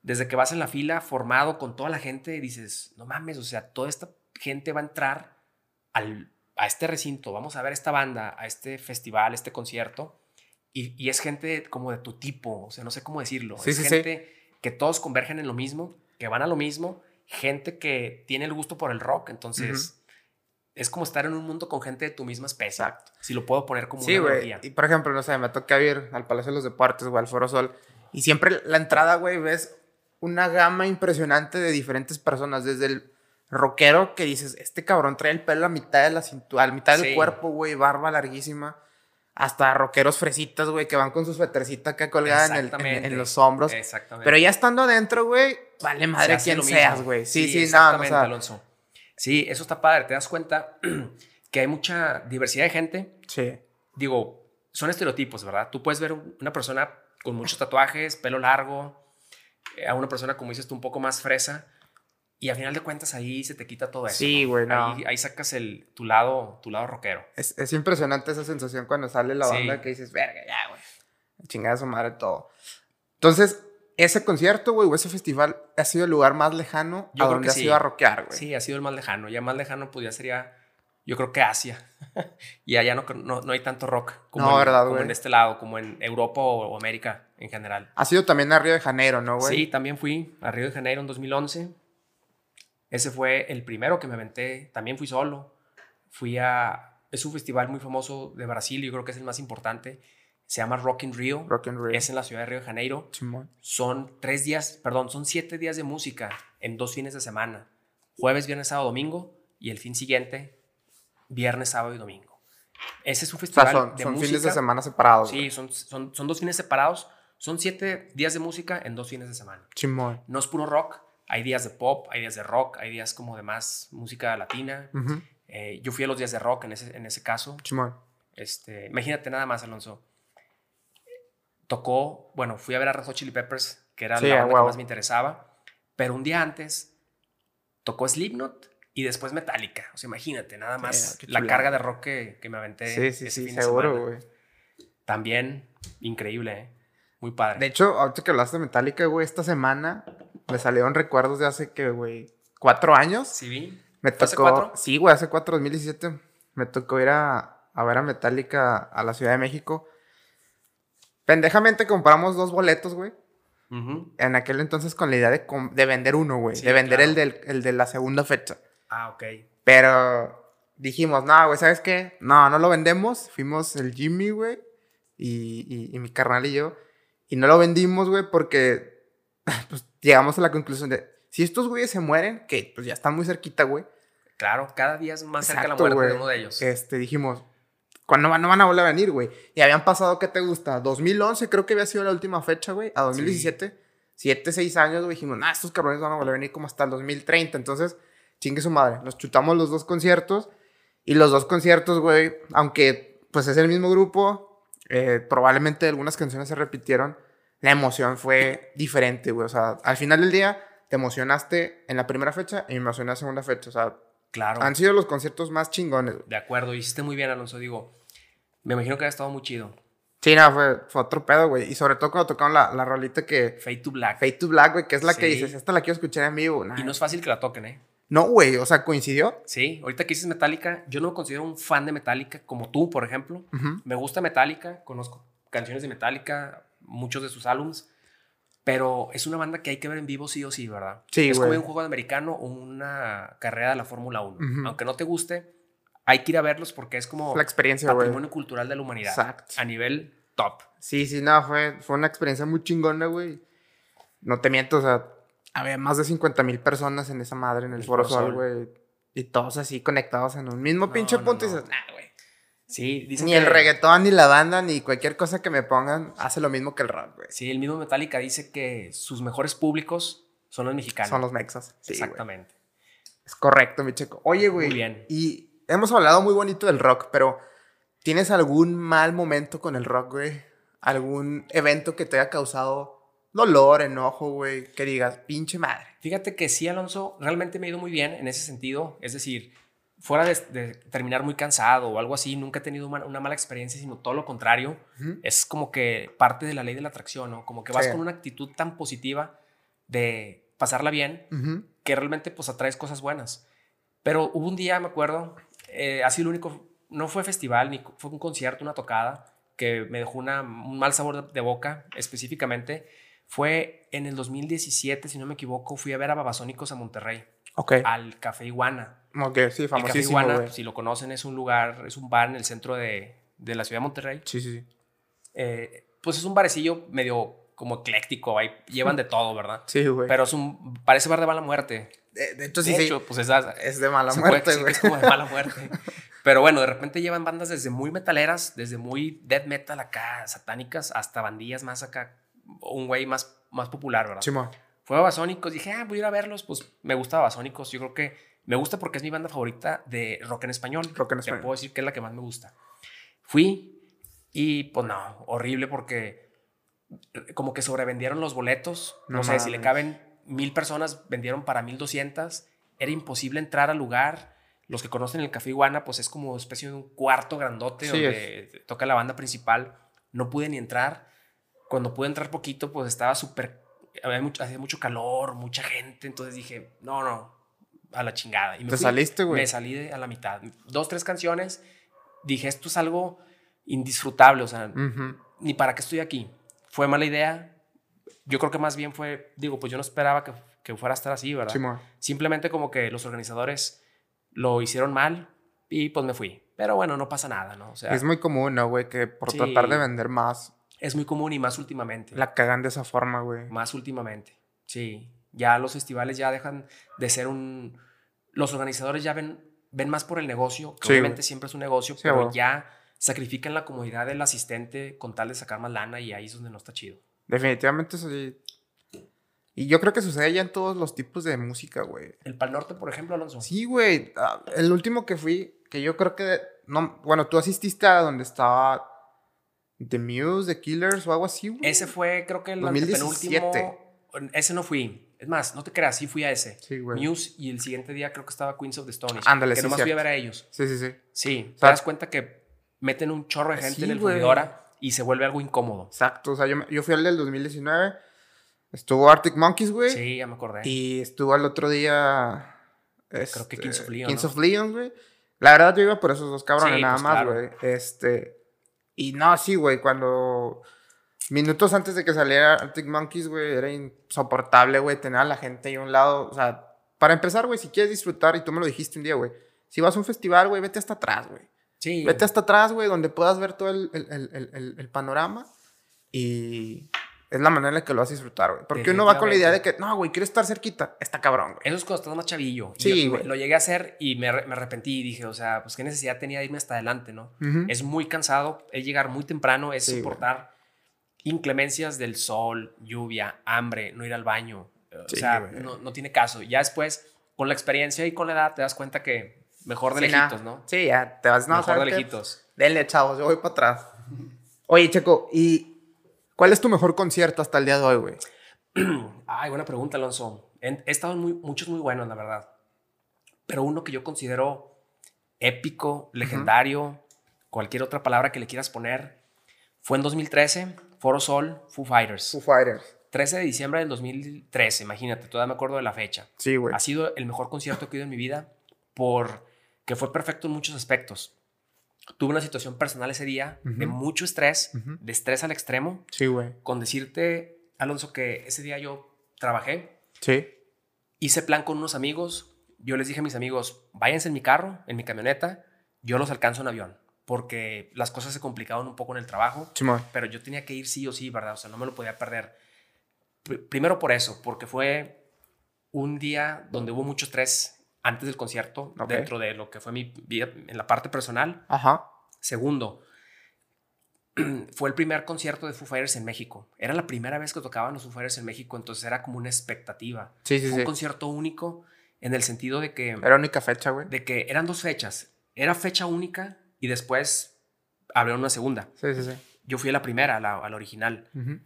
desde que vas en la fila formado con toda la gente, dices, no mames, o sea, toda esta gente va a entrar al, a este recinto, vamos a ver esta banda, a este festival, este concierto, y, y es gente como de tu tipo, o sea, no sé cómo decirlo,
Sí,
es
sí, sí.
gente que todos convergen en lo mismo, que van a lo mismo, gente que tiene el gusto por el rock, entonces... Es como estar en un mundo con gente de tu misma especie.
Exacto.
Si lo puedo poner como
Sí,
una analogía.
Y por ejemplo, no sé, me toca ir al Palacio de los Deportes, güey, al Foro Sol. Y siempre la entrada, güey, ves una gama impresionante de diferentes personas. Desde el rockero que dices, este cabrón trae el pelo a mitad de la cintura, a la mitad del
Sí.
cuerpo, güey, barba larguísima. Hasta rockeros fresitas, güey, que van con su suétercita acá colgada en, el- en-
Exactamente.
en los hombros.
Exactamente.
Pero ya estando adentro, güey, vale madre
Se lo
seas, güey. Sí, sí, no, no, o
exactamente,
sea,
Alonso. Sí, eso está padre. Te das cuenta que hay mucha diversidad de gente.
sí.
Digo, son estereotipos, ¿verdad? Tú puedes ver un- una persona con muchos tatuajes, pelo largo, eh, a una persona, como dices tú, un poco más fresa. Y al final de cuentas ahí se te quita todo eso.
Sí, güey, no.
Ahí, ahí sacas el, tu, lado, tu lado rockero.
Es, es impresionante esa sensación cuando sale la
Sí.
banda que dices, verga, ya, güey. Chingada su madre todo. Entonces, ese concierto, güey, o ese festival ha sido el lugar más lejano
Yo
a
creo
donde
que
has
sí.
ido a rockear, güey.
Sí, ha sido el más lejano. Ya más lejano, pues ya sería, yo creo que Asia. y allá no, no, no hay tanto rock como,
No,
en,
¿verdad,
como en este lado, como en Europa o, o América en general.
Ha sido también a Río de Janeiro, ¿no, güey?
Sí, también fui a Río de Janeiro en 2011. Ese fue el primero que me aventé. También fui solo. Fui a... Es un festival muy famoso de Brasil, yo creo que es el más importante. Se llama Rock in Rio.
Rock and Rio.
Es en la ciudad de Río de Janeiro.
Simón.
Son tres días, perdón, son siete días de música en dos fines de semana. Jueves, viernes, sábado, domingo. Y el fin siguiente, viernes, sábado y domingo. Ese es un
O
festival
sea, son,
de
son
música.
fines de semana separados.
Sí, son, son, son dos fines separados. Son siete días de música en dos fines de semana.
Simón.
No es puro rock. Hay días de pop, hay días de rock, hay días como de más música latina.
Ujú.
Eh, yo fui a los días de rock en ese, en ese caso.
Simón.
Este, imagínate nada más, Alonso. Tocó, bueno, fui a ver a Red Hot Chili Peppers, que era
Sí,
la banda que
huevo.
más me interesaba. Pero un día antes tocó Slipknot y después Metallica. O sea, imagínate, nada más
qué
la carga de rock que, que me aventé.
Sí, sí,
ese
sí,
fin de
seguro, güey.
También increíble, ¿eh? Muy padre.
De hecho, ahorita que hablaste de Metallica, güey, esta semana me salieron recuerdos de hace que, güey, cuatro años.
¿Sí vi?
Me
¿Fue hace
tocó.
cuatro?
Sí, güey, hace cuatro, 2017. Me tocó ir a, a ver a Metallica a la Ciudad de México. Pendejamente compramos dos boletos, güey. En aquel entonces con la idea de, vender uno, güey.
Sí,
de vender
claro.
el, del, el de la segunda fecha.
Ah, ok.
Pero dijimos, no, güey, ¿sabes qué? No, no lo vendemos. Fuimos el Jimmy, güey. Y, y- y mi carnal y yo. Y no lo vendimos, güey, porque pues, llegamos a la conclusión de, si estos güeyes se mueren, que pues ya están muy cerquita, güey.
Claro, cada día es más cerca la
Exacto,
muerte de
güey.
uno de ellos.
Este, dijimos, ¿Cuándo van, no van a volver a venir, güey? Y habían pasado, ¿qué te gusta? 2011 creo que había sido la última fecha, güey. A 2017. Siete, seis años, güey. Dijimos, nah, estos cabrones van a volver a venir como hasta el 2030. Entonces, chingue su madre. Nos chutamos los dos conciertos. Y los dos conciertos, güey, aunque pues es el mismo grupo, eh, probablemente algunas canciones se repitieron. La emoción fue diferente, güey. O sea, al final del día te emocionaste en la primera fecha y me emocioné en la segunda fecha. O sea,
Claro.
han sido los conciertos más chingones. güey.
De acuerdo, hiciste muy bien, Alonso. Digo, me imagino que ha estado muy chido.
Sí, no, fue, fue otro pedo, güey. Y sobre todo cuando tocaron la, la rolita que...
Fade to Black.
Fade to Black, güey, que es la que dices, esta la quiero escuchar en vivo. Nah.
Y no es fácil que la toquen, ¿eh?
No, güey, o sea, coincidió.
Sí, ahorita que dices Metallica, yo no me considero un fan de Metallica como tú, por ejemplo. Me gusta Metallica, conozco canciones de Metallica, muchos de sus álbums, pero es una banda que hay que ver en vivo sí o sí, ¿verdad?
Sí,
es como un juego de americano o una carrera de la Fórmula 1.
Ujú.
Aunque no te guste, hay que ir a verlos porque es como
La experiencia, güey.
patrimonio cultural de la humanidad.
Exacto.
A nivel top.
Sí, sí, no, fue, fue una experiencia muy chingona, güey. No te miento, o sea, había más de 50 mil personas en esa madre, en el,
El
Foro Sol, güey. Y todos así conectados en un mismo
No,
pinche
no,
punto y dices, nah.
Sí,
Ni
que-
el reggaetón, ni la banda, ni cualquier cosa que me pongan hace lo mismo que el rock, güey.
Sí, el mismo Metallica dice que sus mejores públicos son los mexicanos.
Son los mexas. Sí, güey.
Exactamente.
Es correcto, mi checo. Oye, güey.
Muy bien.
Y hemos hablado muy bonito del rock, pero ¿tienes algún mal momento con el rock, güey? ¿Algún evento que te haya causado dolor, enojo, güey? Que digas, pinche madre.
Fíjate que sí, Alonso, realmente me ha ido muy bien en ese sentido. Es decir, fuera de, de terminar muy cansado o algo así, nunca he tenido una, una mala experiencia, sino todo lo contrario.
Ujú.
Es como que parte de la ley de la atracción, ¿no? Como que vas
Sí.
con una actitud tan positiva de pasarla bien
Ujú.
que realmente pues atraes cosas buenas. Pero hubo un día, me acuerdo, eh, así lo único, no fue festival, ni fue un concierto, una tocada, que me dejó una- un mal sabor de, de boca específicamente. Fue en el 2017, si no me equivoco, fui a ver a Babasónicos a Monterrey,
Ok.
al Café Iguana.
Ok, sí,
El Café
famosísimo,
Iguana, si lo conocen, es un lugar, es un bar en el centro de, de la ciudad de Monterrey.
Sí, sí, sí.
Eh, pues es un barecillo medio como ecléctico, ahí llevan de todo, ¿verdad?
Sí, güey.
Pero es un, parece bar de mala muerte.
de, de hecho, sí,
de
sí.
hecho, pues esa,
Es de mala muerte, güey.
es como de mala muerte. Pero bueno, de repente llevan bandas desde muy metaleras, desde muy death metal acá, satánicas, hasta bandillas más acá, un güey más, más popular, ¿verdad?
Simón.
Fue a Babasónicos, dije, ah, voy a ir a verlos, pues me gusta Babasónicos, yo creo que me gusta porque es mi banda favorita de rock en español.
Rock en
Te
español.
puedo decir que es la que más me gusta. Fui y pues no, horrible porque como que sobrevendieron los boletos, no,
No
sé, si le caben mil personas, vendieron para mil doscientas, era imposible entrar al lugar. Los que conocen el Café Iguana, pues es como especie de un cuarto grandote
Sí,
donde toca la banda principal. No pude ni entrar. Cuando pude entrar poquito, pues estaba súper. Hacía mucho calor, mucha gente. Entonces dije, no, no, a la chingada. Y me
¿Te
fui.
saliste, güey?
Me salí de- a la mitad. Dos, tres canciones. Dije, esto es algo indisfrutable. O sea,
Ujú.
ni para qué estoy aquí. Fue mala idea. Yo creo que más bien fue, digo, pues yo no esperaba que, que fuera a estar así, ¿verdad?
Simón.
Simplemente como que los organizadores lo hicieron mal y pues me fui. Pero bueno, no pasa nada, ¿no? O sea,
Es muy común, ¿no, güey? Que por
Sí.
tratar de vender más,
es muy común y más últimamente.
la cagan de esa forma, güey.
Más últimamente. Sí. Ya los festivales ya dejan de ser un... Los organizadores ya ven, ven más por el negocio, que
Sí,
obviamente
güey.
siempre es un negocio,
Sí,
pero
güey.
ya sacrifican la comodidad del asistente con tal de sacar más lana y ahí es donde no está chido.
Definitivamente sí. Y yo creo que sucede ya en todos los tipos de música, güey.
El Pal Norte, por ejemplo, Alonso.
Sí, güey. Ah, El último que fui, que yo creo que. No, bueno, tú asististe a donde estaba The Muse, The Killers o algo así, güey.
Ese fue, creo que el
2017.
antepenúltimo. Ese no fui. Es más, no te creas, sí fui a ese.
Sí, güey.
Muse y el siguiente día creo que estaba Queens of the Stone Age,
Ándale,
Que
sí,
nomás fui a
cierto.
ver a ellos.
Sí, sí, sí.
Sí, te
sea,
das cuenta que meten un chorro de gente
sí,
en el
güey.
fundidora y se vuelve algo incómodo.
Exacto. O sea, yo, yo fui al del 2019. Estuvo Arctic Monkeys, güey.
Sí, ya me acordé.
Y estuvo al otro día.
Creo que
este,
Kings of Leon,
Kings
¿no?
of Leon, güey. La verdad, yo iba por esos dos cabrones,
Sí,
nada
pues,
más,
claro.
güey. Este. Y no, sí, güey. Cuando. Minutos antes de que saliera Arctic Monkeys, güey, era insoportable, güey, tener a la gente ahí a un lado. O sea, para empezar, güey, si quieres disfrutar, y tú me lo dijiste un día, güey. Si vas a un festival, güey, vete hasta atrás, güey.
sí,
Vete hasta atrás, güey, donde puedas ver todo el, el- el- el- panorama. Y es la manera en la que lo vas a disfrutar, güey. Porque uno va con la idea de que, no, güey, quiero estar cerquita. Está cabrón, güey.
Eso es cuando estás más chavillo.
Sí, güey.
Lo llegué a hacer y me, me arrepentí y dije, o sea, pues qué necesidad tenía de irme hasta adelante, ¿no? Es muy cansado, es llegar muy temprano, es
Sí,
soportar inclemencias del sol, lluvia, hambre, no ir al baño. O
Sí,
sea,
güey.
no, no tiene caso. Ya después, con la experiencia y con la edad, te das cuenta que mejor de
Sí,
lejitos. ¿no?
Sí, ya te vas, no,
mejor de lejitos.
Denle, chavos, yo voy para atrás. Oye, Checo, ¿y cuál es tu mejor concierto hasta el día de hoy, güey?
Ay, buena pregunta, Alonso. He, estado en muy, muchos muy buenos, la verdad. Pero uno que yo considero épico, legendario, cualquier otra palabra que le quieras poner, fue en 2013, Foro Sol, Foo Fighters.
Foo Fighters. 13
13 de diciembre del 2013, imagínate, todavía me acuerdo de la fecha.
Sí, güey.
Ha sido el mejor concierto que he ido en mi vida porque fue perfecto en muchos aspectos. Tuve una situación personal ese día de mucho estrés,
Ujú.
de estrés al extremo,
Sí, güey.
con decirte, Alonso, que ese día yo trabajé,
Sí.
hice plan con unos amigos, yo les dije a mis amigos, váyanse en mi carro, en mi camioneta, yo los alcanzo en avión, porque las cosas se complicaban un poco en el trabajo, pero yo tenía que ir sí o sí, ¿verdad? O sea, no me lo podía perder. Pr- primero por eso, porque fue un día donde hubo mucho estrés antes del concierto, dentro de lo que fue mi vida en la parte personal.
Ajá.
Segundo, fue el primer concierto de Foo Fighters en México. Era la primera vez que tocaban los Foo Fighters en México, entonces era como una expectativa.
Sí, sí,
Fue
sí.
un concierto único en el sentido de que,
Era única fecha, güey.
de que eran dos fechas. Era fecha única y después abrieron una segunda.
Sí, sí, sí.
Yo fui a la primera, a la, a la original.
Ujú.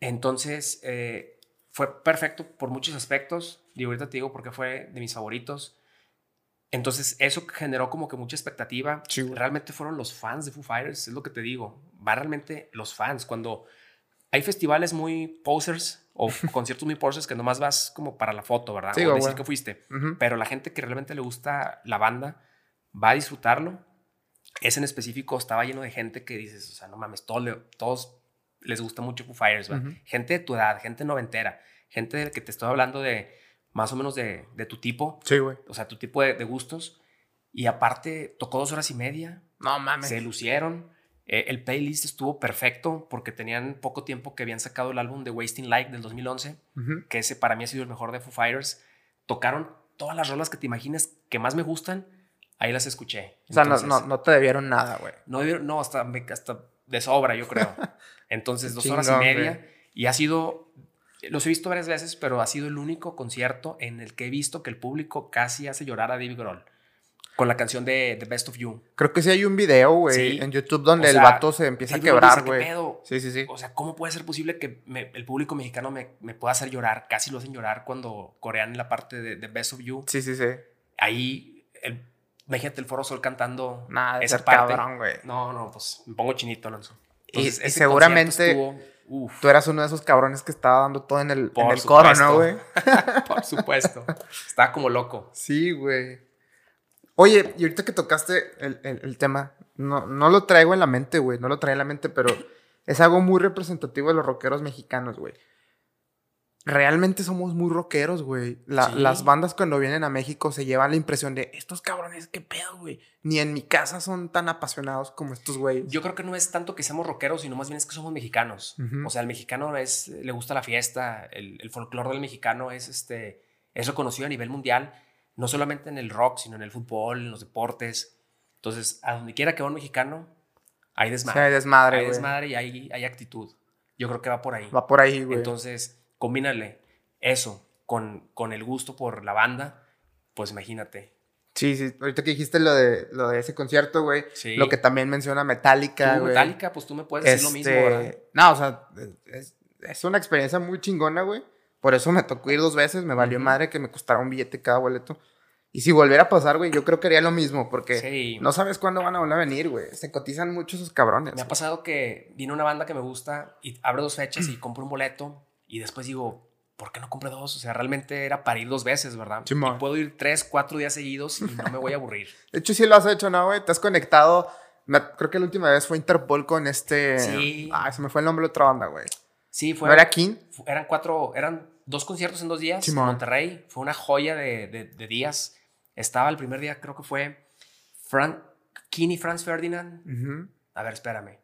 Entonces, eh, fue perfecto por muchos aspectos. Y ahorita te digo porque fue de mis favoritos. Entonces, eso generó como que mucha expectativa.
Sí,
realmente fueron los fans de Foo Fighters, es lo que te digo. Va realmente los fans. Cuando hay festivales muy posers o conciertos muy posers que nomás vas como para la foto, ¿verdad?
Sí,
o decir
güey.
que fuiste.
Ujú.
Pero la gente que realmente le gusta la banda va a disfrutarlo. Ese en específico estaba lleno de gente que dices, o sea, no mames, todo le- todos les gusta mucho Foo Fighters.
Ujú.
Gente de tu edad, gente noventera, gente de que te estoy hablando de más o menos de, de tu tipo,
Sí, güey.
o sea, tu tipo de, de gustos. Y aparte, tocó dos horas y media,
No mames.
se lucieron. Eh, el playlist estuvo perfecto porque tenían poco tiempo que habían sacado el álbum de Wasting Light del 2011
Ujú.
que ese para mí ha sido el mejor de Foo Fighters. Tocaron todas las rolas que te imagines que más me gustan, ahí las escuché.
O sea, no,
Entonces,
no, no te debieron nada, güey.
no, no, hasta, me- hasta de sobra, yo creo. Entonces, dos horas y
Chingón,
media.
güey.
Y ha sido, los he visto varias veces, pero ha sido el único concierto en el que he visto que el público casi hace llorar a Dave Grohl con la canción de The Best of You.
Creo que sí hay un video, güey,
Sí.
en YouTube donde
O
el
sea,
vato se empieza a quebrar,
dice, "¿Qué
güey. Sí, sí, sí.
O sea, ¿cómo puede ser posible que me- el público mexicano me, me pueda hacer llorar? Casi lo hacen llorar cuando corean la parte de The Best of You.
Sí, sí, sí.
ahí, el, imagínate el Foro Sol cantando
Nada, de
esa
ser
parte.
cabrón, güey.
No, no, pues me pongo chinito, Alonso.
Y-
Entonces,
y
ese
seguramente
estuvo-
Tú eras uno de esos cabrones que estaba dando todo en el, en el coro. ¿no, güey?
por supuesto. Estaba como loco.
Sí, güey. Oye, y ahorita que tocaste el, el- el tema, no, no lo traigo en la mente, güey, no lo traigo en la mente, pero es algo muy representativo de los rockeros mexicanos, güey. Realmente somos muy rockeros, güey. La-
Sí.
Las bandas cuando vienen a México se llevan la impresión de, estos cabrones, qué pedo, güey. Ni en mi casa son tan apasionados como estos güeyes.
Yo creo que no es tanto que seamos rockeros, sino más bien es que somos mexicanos.
Ujú.
O sea, el mexicano es, le gusta la fiesta, el, el folclore del mexicano es, este, es reconocido a nivel mundial, no solamente en el rock, sino en el fútbol, en los deportes. Entonces, a donde quiera que va un mexicano, hay desmadre.
hay desmadre,
hay desmadre y hay, hay actitud. Yo creo que va por ahí.
Va por ahí, güey.
Entonces, combínale eso con, con el gusto por la banda, pues imagínate.
Sí, sí. Ahorita que dijiste lo de, lo de ese concierto, güey.
Sí.
Lo que también menciona Metallica, güey.
Metallica, pues tú me puedes decir lo mismo,
Este,
¿verdad?
No, o sea, es, es una experiencia muy chingona, güey. Por eso me tocó ir dos veces. Me valió
Ujú.
madre que me costara un billete cada boleto. Y si volviera a pasar, güey, yo creo que haría lo mismo. Porque
Sí.
no sabes cuándo van a volver a venir, güey. Se cotizan mucho esos cabrones.
Me ha pasado que viene una banda que me gusta y abre dos fechas y compro un boleto y después digo, ¿por qué no compré dos? O sea, realmente era para ir dos veces, ¿verdad?
Simón.
y puedo ir tres, cuatro días seguidos y no me voy a aburrir.
De hecho, sí lo has hecho, ¿no, güey? Te has conectado. Me- creo que la última vez fue Interpol con este.
Sí.
Ah, se me fue el nombre de otra banda, güey.
Sí, fue.
¿No era King?
Eran cuatro, eran dos conciertos en dos días en Monterrey. Fue una joya de, de- de días. Estaba el primer día, creo que fue Fran, King y Franz Ferdinand.
Ujú.
A ver, espérame.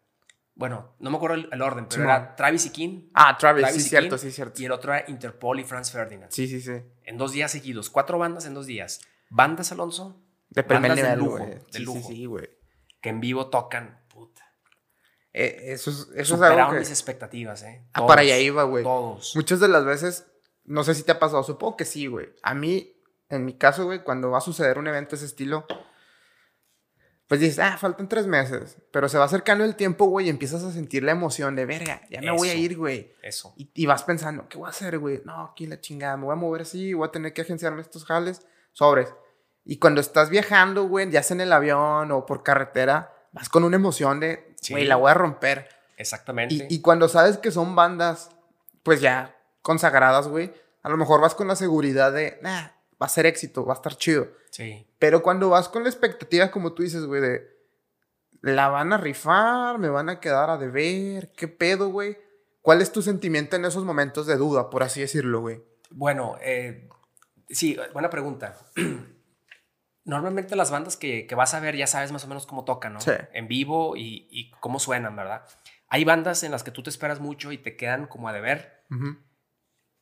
Bueno, no me acuerdo el, el orden, pero era Travis y King.
Ah, Travis,
Travis
sí,
y
cierto,
King,
sí, cierto.
Y el otro era Interpol y Franz Ferdinand.
Sí, sí, sí.
En dos días seguidos. Cuatro bandas en dos días. Bandas, Alonso,
De primer
Bandas de lujo, de
Sí,
lujo.
sí, sí, güey.
que en vivo tocan. Puta.
Eh, eso es, eso es
Superaron
algo que...
mis expectativas, ¿eh?
Ah,
Todos,
para allá iba, güey.
Todos.
Muchas de las veces, no sé si te ha pasado, supongo que sí, güey. A mí, en mi caso, güey, cuando va a suceder un evento de ese estilo, pues dices, ah, faltan tres meses. Pero se va acercando el tiempo, güey, y empiezas a sentir la emoción de, verga, ya me voy a
Eso.
ir, güey.
Eso.
Y, y vas pensando, ¿qué voy a hacer, güey? No, aquí la chingada, me voy a mover así, voy a tener que agenciarme estos jales, sobres. Y cuando estás viajando, güey, ya sea en el avión o por carretera, vas con una emoción de,
Sí.
güey, la voy a romper.
Exactamente.
Y, y cuando sabes que son bandas, pues ya consagradas, güey, a lo mejor vas con la seguridad de, nah, va a ser éxito, va a estar chido.
Sí.
Pero cuando vas con la expectativa, como tú dices, güey, de, la van a rifar, me van a quedar a deber, qué pedo, güey. ¿Cuál es tu sentimiento en esos momentos de duda, por así decirlo, güey?
Bueno, eh, sí, buena pregunta. Normalmente las bandas que, que vas a ver ya sabes más o menos cómo tocan, ¿no?
Sí.
En vivo y, y cómo suenan, ¿verdad? Hay bandas en las que tú te esperas mucho y te quedan como a deber.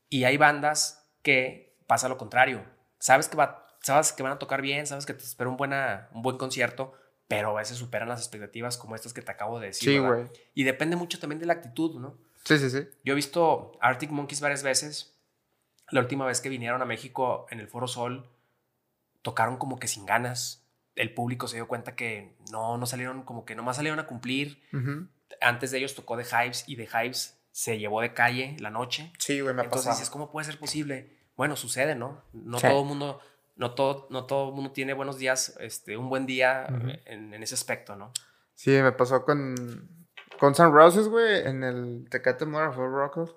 Y hay bandas que pasa lo contrario. Sabes que, va, sabes que van a tocar bien, sabes que te espera un, buena, un buen concierto, pero a veces superan las expectativas como estas que te acabo de decir.
Sí, güey.
Y depende mucho también de la actitud, ¿no?
Sí, sí, sí.
Yo he visto Arctic Monkeys varias veces. La última vez que vinieron a México en el Foro Sol, tocaron como que sin ganas. El público se dio cuenta que no, no salieron, como que nomás salieron a cumplir. Antes de ellos tocó The Hives y The Hives se llevó de calle la noche.
Sí, güey, me ha
Entonces
pasado.
dices, ¿cómo puede ser posible? Bueno, sucede, ¿no? No
Sí.
todo el mundo, no todo, no todo mundo tiene buenos días, este, un buen día eh, en, en ese aspecto, ¿no?
Sí, me pasó con, con Sun Roses, güey, en el Tecate Mora Rock,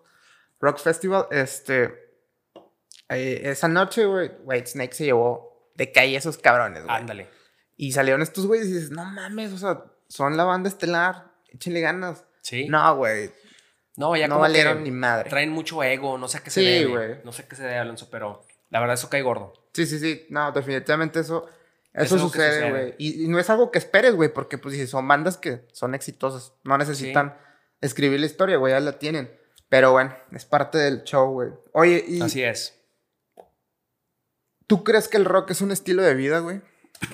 Rock Festival. Este, eh, esa noche, güey, White Snake se llevó de calle a esos cabrones, güey.
Ándale.
Y salieron estos güeyes y dices, no mames, o sea, son la banda estelar, échenle ganas.
Sí.
No, güey,
No, ya
no
como que
valieron ni madre.
traen mucho ego, no sé a qué se
Sí,
debe.
güey.
No sé a qué se debe, Alonso, pero la verdad eso cae gordo.
Sí, sí, sí, no, definitivamente eso,
Eso
sucede, güey. Y, y no es algo que esperes, güey, porque pues dices, son bandas que son exitosas, no necesitan escribir la historia, güey, ya la tienen. Pero bueno, es parte del show, güey. Oye, ¿y
Así es.
tú crees que el rock es un estilo de vida, güey?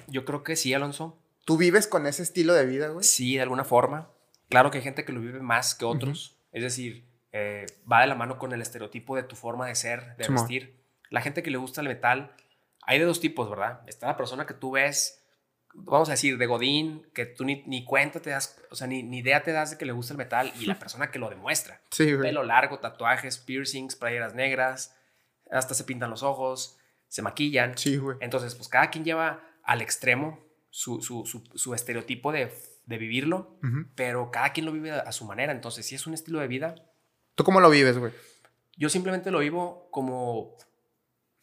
Yo creo que sí, Alonso.
¿Tú vives con ese estilo de vida, güey?
Sí, de alguna forma. Claro que hay gente que lo vive más que otros. Es decir, eh, va de la mano con el estereotipo de tu forma de ser, de vestir. La gente que le gusta el metal, hay de dos tipos, ¿verdad? Está la persona que tú ves, vamos a decir, de Godín, que tú ni, ni cuenta te das, o sea, ni, ni idea te das de que le gusta el metal, y la persona que lo demuestra.
Sí, güey.
Pelo largo, tatuajes, piercings, playeras negras, hasta se pintan los ojos, se maquillan.
Sí, güey.
Entonces, pues cada quien lleva al extremo su, su, su, su estereotipo de, de vivirlo,
Ujú.
pero cada quien lo vive a su manera. Entonces, si es un estilo de vida,
¿Tú cómo lo vives, güey?
yo simplemente lo vivo como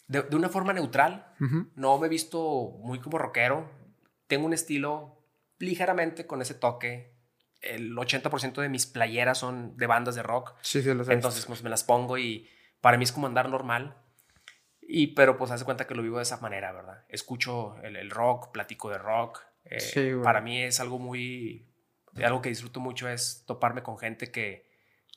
de, de una forma neutral.
Ujú.
No me he visto muy como rockero. Tengo un estilo ligeramente con ese toque. El 80% de mis playeras son de bandas de rock.
Sí, sí, lo sé.
Entonces, pues me las pongo y para mí es como andar normal. Y, pero pues hace cuenta que lo vivo de esa manera, ¿verdad? Escucho el, el rock, platico de rock. Eh,
Sí,
para mí es algo muy, algo que disfruto mucho es toparme con gente que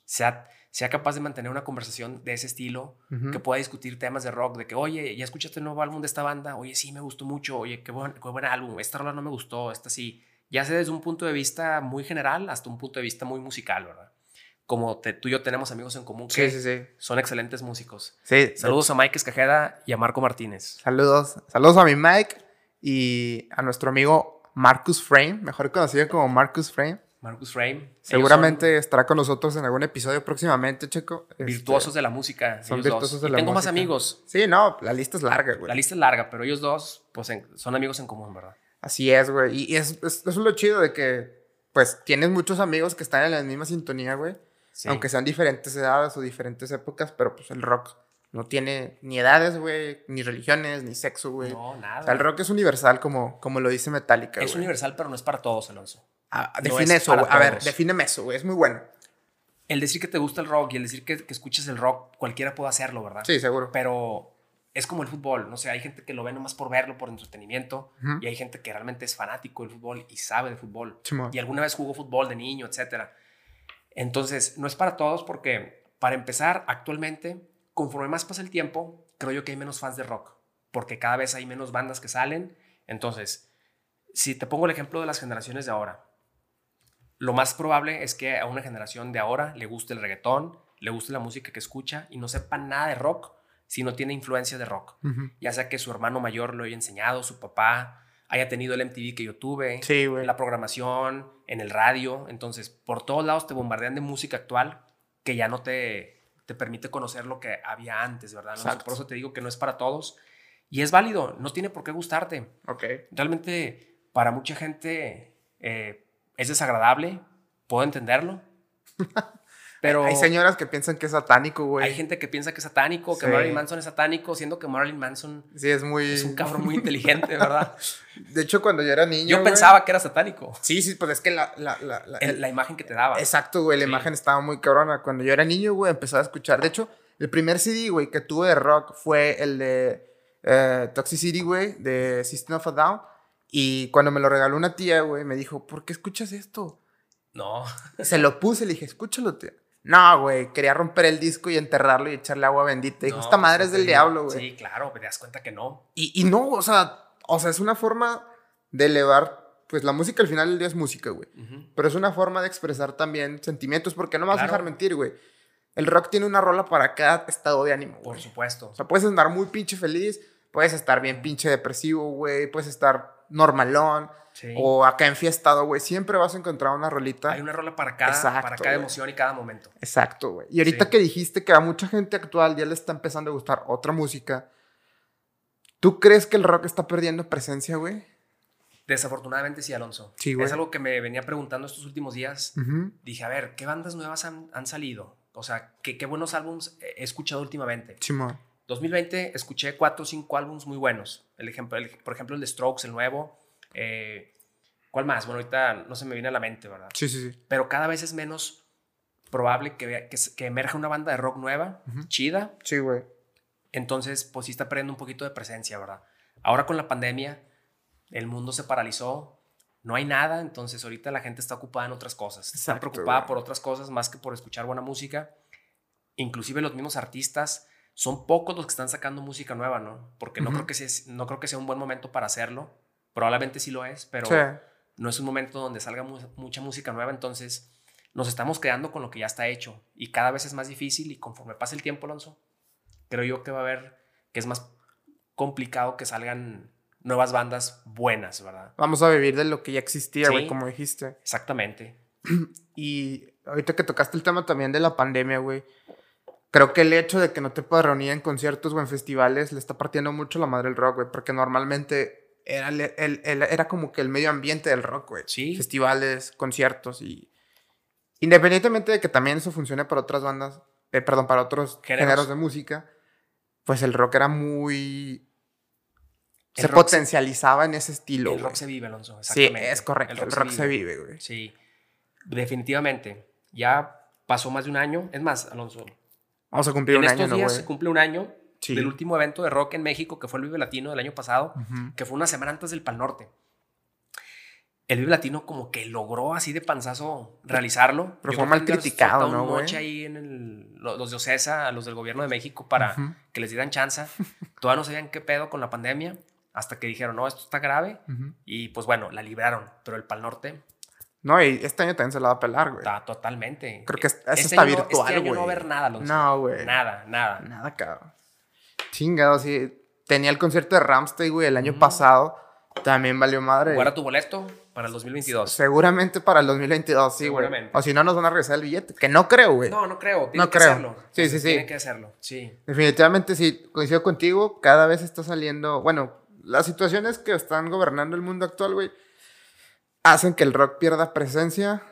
sea, sea capaz de mantener una conversación de ese estilo, que pueda discutir temas de rock, de que, oye, ¿ya escuchaste el nuevo álbum de esta banda? Oye, sí, me gustó mucho. Oye, qué buen, qué buen álbum. Esta rola no me gustó, esta sí. Ya sea desde un punto de vista muy general hasta un punto de vista muy musical, ¿verdad? Como te- tú y yo tenemos amigos en común que
Sí, sí, sí.
son excelentes músicos.
Sí,
Saludos a Mike Escajeda y a Marco Martínez.
Saludos. Saludos a mi Mike y a nuestro amigo Marcus Frame, mejor conocido como Marcus Frame.
Marcus Frame.
Seguramente estará con nosotros en algún episodio próximamente, Checo. Este,
virtuosos de la música.
son
dos.
virtuosos de
Y
la
tengo más amigos.
Sí, no, la lista es larga, güey.
La lista es larga, pero ellos dos pues, en- son amigos en común, ¿verdad?
Así es, güey. Y es, es- eso es lo chido de que, pues, tienes muchos amigos que están en la misma sintonía, güey.
Sí.
Aunque sean diferentes edades o diferentes épocas, pero pues el rock no tiene ni edades, güey, ni religiones, ni sexo, güey.
No, nada.
O sea, el rock es universal, como, como lo dice Metallica,
es universal, pero no es para todos, Alonso.
Ah,
no
define
es
eso, güey. A ver, defíneme eso, güey. Es muy bueno.
El decir que te gusta el rock y el decir que, que escuches el rock, cualquiera puede hacerlo, ¿verdad?
Sí, seguro.
Pero es como el fútbol, no sé, hay gente que lo ve nomás por verlo, por entretenimiento, y hay gente que realmente es fanático del fútbol y sabe de fútbol. Y alguna vez jugó fútbol de niño, etcétera. Entonces, no es para todos porque, para empezar, actualmente, conforme más pasa el tiempo, creo yo que hay menos fans de rock, porque cada vez hay menos bandas que salen. Entonces, si te pongo el ejemplo de las generaciones de ahora, lo más probable es que a una generación de ahora le guste el reggaetón, le guste la música que escucha y no sepa nada de rock si no tiene influencia de rock. Ya sea que su hermano mayor lo haya enseñado, su papá haya tenido el MTV que yo tuve, la programación, en el radio. Entonces, por todos lados te bombardean de música actual que ya no te, te permite conocer lo que había antes, ¿verdad? por eso te digo que no es para todos. Y es válido, no tiene por qué gustarte. Realmente, para mucha gente eh, es desagradable, puedo entenderlo.
Pero hay señoras que piensan que es satánico, güey.
Hay gente que piensa que es satánico, que Marilyn Manson es satánico, siendo que Marilyn Manson
sí, es, muy...
es un cabrón muy inteligente, ¿verdad?
De hecho, cuando yo era niño.
Yo pensaba que era satánico.
Sí, sí, pues es que la. La, la,
la, imagen que te daba.
Exacto, güey. La imagen estaba muy cabrona. Cuando yo era niño, güey, empezaba a escuchar. De hecho, el primer CD, güey, que tuve de rock fue el de eh, Toxicity, güey, de System of a Down. Y cuando me lo regaló una tía, güey, me dijo, ¿por qué escuchas esto?
No.
Se lo puse, le dije, escúchalo, tía. No, güey, quería romper el disco y enterrarlo y echarle agua bendita. Dijo, esta madre pues, es del diablo, güey.
Sí, claro, te das cuenta que no.
Y, y, no, o sea, o sea, es una forma de elevar, pues la música al final del día es música, güey. Pero es una forma de expresar también sentimientos, porque no me vas a dejar mentir, güey. El rock tiene una rola para cada estado de ánimo.
Por supuesto.
O sea, puedes andar muy pinche feliz, puedes estar bien pinche depresivo, güey, puedes estar normalón. O acá enfiestado, güey. Siempre vas a encontrar una rolita.
Hay una rola para cada, para cada emoción y cada momento.
Exacto, güey. Y ahorita que dijiste que a mucha gente actual ya le está empezando a gustar otra música, ¿tú crees que el rock está perdiendo presencia, güey?
Desafortunadamente sí, Alonso. Sí, güey. Es algo que me venía preguntando estos últimos días. Dije, a ver, ¿qué bandas nuevas han, salido? O sea, ¿qué, ¿qué, buenos álbums he escuchado últimamente?
Sí,
2020 escuché cuatro o cinco álbumes muy buenos. El ejemplo, por ejemplo, el de Strokes, el nuevo. Eh, ¿Cuál más? Bueno, ahorita no se me viene a la mente, ¿verdad?
Sí, sí, sí.
Pero cada vez es menos probable que, que, emerja una banda de rock nueva, chida.
Sí, güey.
Entonces, pues sí está perdiendo un poquito de presencia, ¿verdad? Ahora con la pandemia, el mundo se paralizó, no hay nada, entonces ahorita la gente está ocupada en otras cosas. está preocupada por otras cosas más que por escuchar buena música. Inclusive los mismos artistas son pocos los que están sacando música nueva, ¿no? Porque no, creo que sea, no creo que sea un buen momento para hacerlo. Probablemente sí lo es, pero no es un momento donde salga mucha música nueva, entonces nos estamos quedando con lo que ya está hecho y cada vez es más difícil y conforme pasa el tiempo, Alonso, creo yo que va a haber que es más complicado que salgan nuevas bandas buenas, ¿verdad?
Vamos a vivir de lo que ya existía, güey, como dijiste.
Exactamente.
Y ahorita que tocaste el tema también de la pandemia, güey, creo que el hecho de que no te puedas reunir en conciertos o en festivales le está partiendo mucho la madre del rock, güey, porque normalmente era, el, era como que el medio ambiente del rock, güey.
Sí.
Festivales, conciertos y... Independientemente de que también eso funcione para otras bandas, eh, perdón, para otros géneros. de música, pues el rock era muy... se potencializaba en ese estilo.
El rock se vive, Alonso.
Sí, es correcto. El rock, se, vive. güey.
Sí, definitivamente. Ya pasó más de un año. Es más, Alonso.
Vamos a cumplir un año,
estos días se cumple un año del último evento de rock en México, que fue el Vive Latino del año pasado, que fue una semana antes del Pal Norte. El Vive Latino como que logró así de panzazo realizarlo.
Pero fue mal criticado, ¿no,
un noche ahí en el, los de Ocesa, los del gobierno de México, para que les dieran chance. Todavía no sabían qué pedo con la pandemia, hasta que dijeron, no, esto está grave. Y pues bueno, la libraron. Pero el Pal Norte
no, y este año también se la va a pelar, güey.
Está totalmente.
Creo que este está virtual, güey. Este
año no va a haber nada,
No, güey.
Nada, nada.
Nada, cabrón. Chingado, sí. Tenía el concierto de Ramstein, güey, el año pasado. También valió madre.
¿Cuál era tu boleto para el 2022?
Seguramente para el 2022, sí, güey. O si no, nos van a regresar el billete. Que no creo, güey.
No, no creo. Tiene no que creo. hacerlo.
Sí, sí, sí.
Tiene que hacerlo, sí.
Definitivamente, sí. Coincido contigo. Cada vez está saliendo. Bueno, las situaciones que están gobernando el mundo actual, güey, hacen que el rock pierda presencia.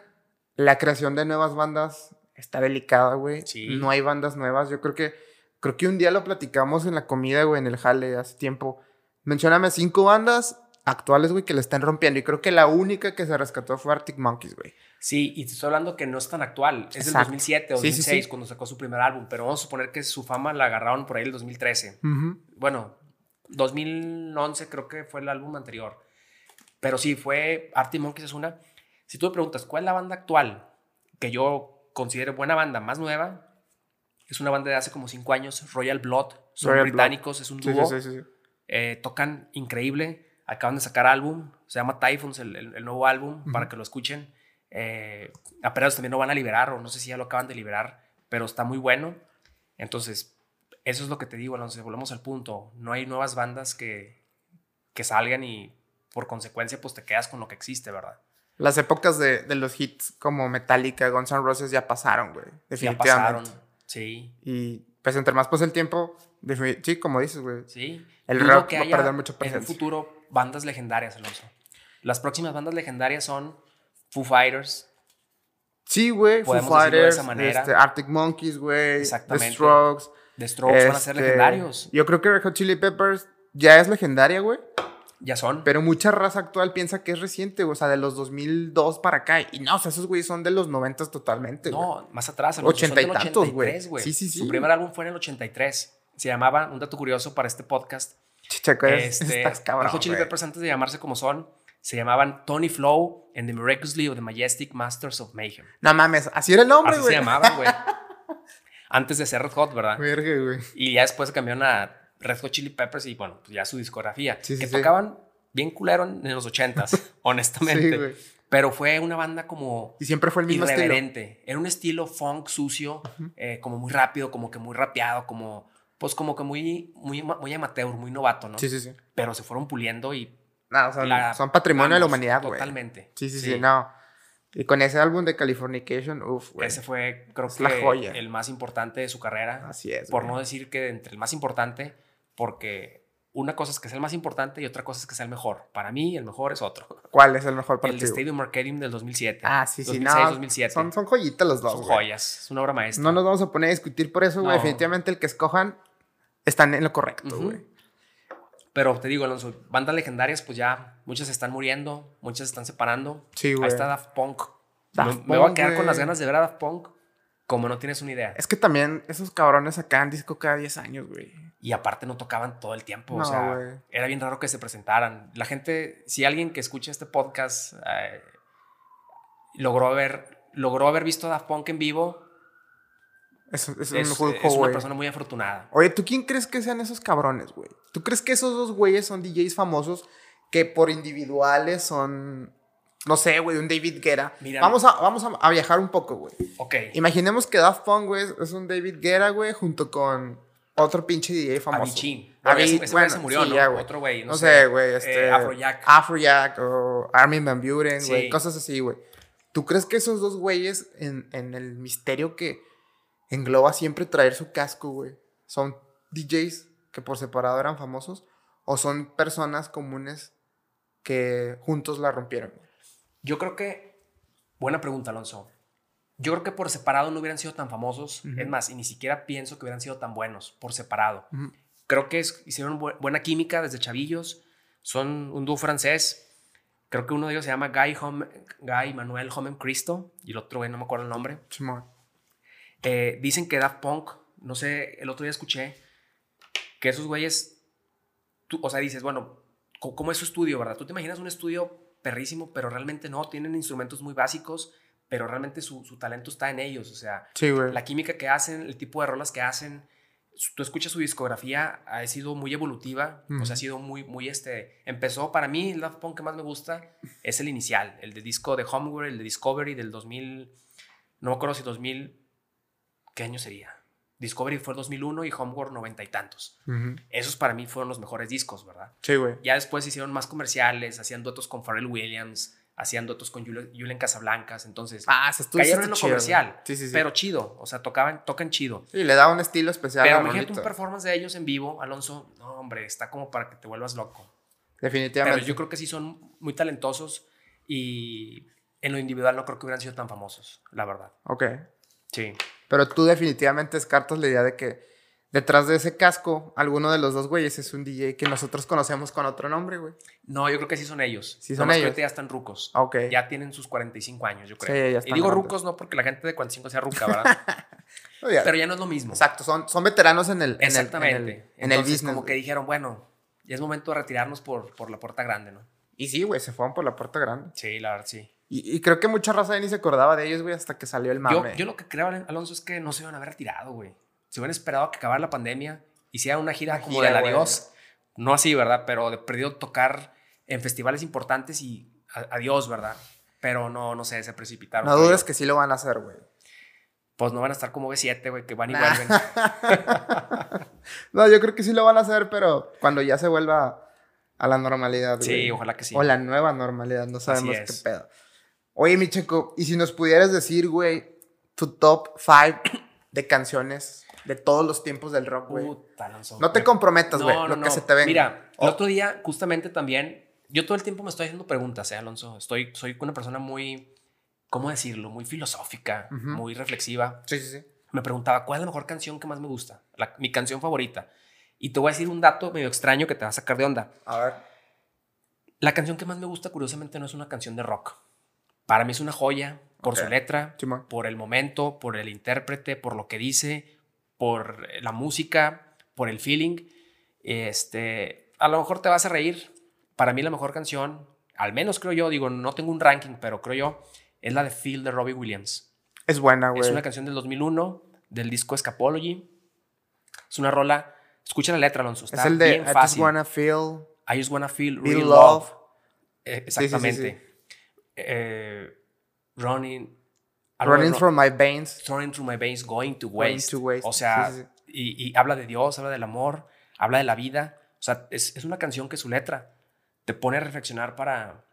La creación de nuevas bandas está delicada, güey. Sí. No hay bandas nuevas. Yo creo que Creo que un día lo platicamos en la comida, güey, en el jale hace tiempo. Mencióname cinco bandas actuales, güey, que le están rompiendo. Y creo que la única que se rescató fue Arctic Monkeys, güey.
Sí, y te estoy hablando que no es tan actual. Es del 2007 o 2006 cuando sacó su primer álbum. Pero vamos a suponer que su fama la agarraron por ahí el 2013. Bueno, 2011 creo que fue el álbum anterior. Pero sí, fue Arctic Monkeys es una. Si tú me preguntas, ¿cuál es la banda actual que yo considero buena banda, más nueva. Es una banda de hace como cinco años, Royal Blood. Son
Royal Blood.
británicos, es un dúo.
sí, sí, sí.
Eh, tocan increíble. Acaban de sacar álbum. Se llama Typhoons, el, el- el nuevo álbum, para que lo escuchen. Eh, apenas también lo van a liberar, o no sé si ya lo acaban de liberar, pero está muy bueno. Entonces, eso es lo que te digo, Alonso. Volvemos al punto. No hay nuevas bandas que, que salgan y por consecuencia, pues te quedas con lo que existe, ¿verdad?
Las épocas de, de los hits como Metallica, Guns N' Roses ya pasaron, güey.
Ya
Definitivamente.
pasaron. Sí,
Y pues entre más pasa el tiempo, sí, como dices, güey.
sí.
El
Dudo
rock va a perder mucha
En
presencia.
el futuro, bandas legendarias, Alonso. Las próximas bandas legendarias son Foo Fighters,
Sí, güey. Foo
decirlo de
Fighters,
esa manera.
este, Arctic Monkeys, güey. The
Exactamente.
Strokes.
The Strokes van a ser
este,
legendarios.
Yo creo que Red Hot Chili Peppers ya es legendaria, güey.
Ya son.
Pero mucha raza actual piensa que es reciente, güey, o sea, de los 2002 para acá. Y no, o sea, esos güeyes son de los 90 totalmente, güey.
No, más atrás. Alonso, son
Ochenta y
del
tantos, güey.
83, güey.
Sí, sí, sí.
Su primer álbum fue en el 83. Se llamaba, un dato curioso para este podcast,
Chichaco, es,
este,
estás cabrón,
Chili. Peppers antes de llamarse como son, se llamaban Tony Flow and the Miraculously of the Majestic Masters of Mayhem.
No mames, así era el nombre,
Así
güey.
se llamaban, güey. Antes de ser Red Hot, ¿verdad?
Verga, güey.
Y ya después se cambiaron a Red Hot Chili Peppers y bueno, pues ya su discografía.
Sí, sí,
que
sí.
tocaban bien culero en, los ochentas, honestamente.
Sí.
Pero fue una banda como
Y siempre fue el mismo estilo.
irreverente. Era un estilo funk sucio, eh, como muy rápido, como que muy rapeado, como pues como que muy, muy, muy amateur, muy novato, ¿no?
Sí, sí, sí.
Pero se fueron puliendo y
No, son,
la-
son patrimonio de la humanidad, güey.
Totalmente.
Sí, sí, sí, no. Y con ese álbum de Californication, uff, güey.
Ese fue, creo
Es
que,
la joya.
el más importante de su carrera.
Así es.
por
güey.
no decir que entre el más importante, porque una cosa es que sea el más importante y otra cosa es que sea el mejor. Para mí, el mejor es otro.
¿Cuál es el mejor
El
partido?
de Stadium Arcadium del 2007.
Ah, sí, sí,
2006,
no.
2007.
Son, son joyitas los dos,
Son
güey.
joyas. Es una obra maestra.
No nos vamos a poner a discutir por eso, güey.
No.
Definitivamente el que escojan están en lo correcto,
Ujú.
güey.
Pero te digo, Alonso, bandas legendarias, pues ya muchas están muriendo, muchas se están separando.
Sí, güey.
Ahí está Daft Punk.
Daft
me, me voy a
Punk,
quedar con
güey.
las ganas de ver a Daft Punk como no tienes una idea.
Es que también esos cabrones sacaban disco cada 10 años, güey.
Y aparte no tocaban todo el tiempo.
No,
o sea, era bien raro que se presentaran. La gente, si alguien que escucha este podcast eh, logró, haber, logró haber visto a Daft Punk en vivo,
Es, es,
es,
un
es una persona muy afortunada.
Oye, ¿tú quién crees que sean esos cabrones, güey? ¿Tú crees que esos dos güeyes son DJs famosos que por individuales son, no sé, güey, un David Guerra?
Mira.
vamos a, vamos a, a viajar un poco, güey.
Ok.
Imaginemos que Daft Punk, güey, es un David Guerra, güey, junto con otro pinche DJ famoso.
Avicii.
Avi-
Bueno, ese- ese güey se murió,
sí,
¿no?
ya, güey.
Otro güey, no
No
sé.
güey, este...
Eh, Afrojack.
Afrojack o Armin Van Buren, güey, cosas así, güey. ¿Tú crees que esos dos güeyes, en, en el misterio que engloba siempre traer su casco, güey, son DJs que por separado eran famosos o son personas comunes que juntos la rompieron?
Yo creo que. Buena pregunta, Alonso. Yo creo que por separado no hubieran sido tan famosos. Es más, y ni siquiera pienso que hubieran sido tan buenos por separado. Creo que es- hicieron bu- buena química desde chavillos. Son un dúo francés. Creo que uno de ellos se llama Guy, Guy Manuel Homem Cristo y el otro, güey, no me acuerdo el nombre. Eh, dicen que Daft Punk, no sé, el otro día escuché que esos güeyes, tú- o sea, dices, bueno, ¿cómo es su estudio, verdad? Tú te imaginas un estudio perrísimo, pero realmente no, tienen instrumentos muy básicos, pero realmente su, su talento está en ellos, o sea,
Sí,
la química que hacen, el tipo de rolas que hacen, tú escuchas su discografía, ha sido muy evolutiva, o sea, ha sido muy, muy, este, empezó, para mí, el Daft Punk que más me gusta es el inicial, el de disco de Homeware, el de Discovery del 2000, no me acuerdo si 2000, ¿qué año sería? Discovery fue el 2001 y Homeware noventa y tantos. Esos para mí fueron los mejores discos, ¿verdad?
Sí, güey.
Ya después hicieron más comerciales, hacían duetos con Pharrell Williams, hacían duetos con Jule- Julian Casablancas, entonces
Ah,
cayeron en lo
chido,
comercial,
Sí, sí, sí.
pero chido, o sea, tocaban, tocan chido.
Sí, le da un estilo especial
Pero imagínate un performance de ellos en vivo, Alonso, no, hombre, está como para que te vuelvas loco.
Definitivamente.
Pero yo creo que sí son muy talentosos y en lo individual no creo que hubieran sido tan famosos, la verdad.
Ok.
Sí.
Pero tú definitivamente descartas la idea de que detrás de ese casco, alguno de los dos güeyes es un DJ que nosotros conocemos con otro nombre, güey.
No, yo creo que sí son ellos.
Sí son
que
ellos.
ahorita ya están rucos.
Ok.
Ya tienen sus 45 años, yo creo.
Sí, ya
y
están
digo
grandes.
rucos no porque la gente de 45 sea ruca, ¿verdad?
No.
Pero ya no es lo mismo.
Exacto, son, son veteranos en el, en el-
Exactamente.
en el, en el
Entonces,
business.
como que dijeron, bueno, ya es momento de retirarnos por, por la puerta grande, ¿no?
Y sí, güey, se fueron por la puerta grande.
Sí, la verdad, sí.
Y, y creo que mucha raza ni se acordaba de ellos, güey, hasta que salió el
Yo,
mame.
yo lo que creo, Alonso, es que no se iban a haber retirado, güey. Se hubieran esperado a que acabara la pandemia, hicieran una gira
Una
como
gira,
del adiós. No así, ¿verdad? Pero de perdido tocar en festivales importantes y adiós, ¿verdad? Pero no, no sé, se precipitaron.
no dudes que sí lo van a hacer, güey.
Pues no van a estar como B7, güey, que van y
Nah.
vuelven.
No, yo creo que sí lo van a hacer, pero cuando ya se vuelva a la normalidad,
Sí,
güey.
ojalá que sí.
O la nueva normalidad, no sabemos qué pedo. Oye, mi checo, y si nos pudieras decir, güey, tu top 5 de canciones de todos los tiempos del rock, güey.
Puta, Alonso.
No te
Me-
comprometas, güey,
No,
lo
no,
que se te venga.
Mira, el
Oh.
otro día, justamente también, yo todo el tiempo me estoy haciendo preguntas, ¿eh, Alonso? Estoy, soy una persona muy, ¿cómo decirlo? Muy filosófica, muy reflexiva.
Sí, sí, sí.
Me preguntaba, ¿cuál es la mejor canción que más me gusta? La- mi canción favorita. Y te voy a decir un dato medio extraño que te va a sacar de onda.
A ver.
La canción que más me gusta, curiosamente, no es una canción de rock. Para mí es una joya por su letra, por el momento, por el intérprete, por lo que dice, por la música, por el feeling. Este, a lo mejor te vas a reír. Para mí la mejor canción, al menos creo yo, digo, no tengo un ranking, pero creo yo, es la de Feel de Robbie Williams.
Es buena, güey.
Es una canción del 2001, del disco Escapology. Es una rola, escucha la letra, Alonso,
Es
está
el de
bien
I just
fácil.
wanna feel,
I just wanna feel real
love.
love. Eh,
Sí, sí, sí,
exactamente. Eh, running. De
Running
ru-
through my veins.
Running through my veins, going to
Going
waste.
to waste.
O sea,
Sí, sí,
Y, y habla de Dios, habla del amor, habla de la vida. O sea, es, es una canción que su letra te pone a reflexionar para,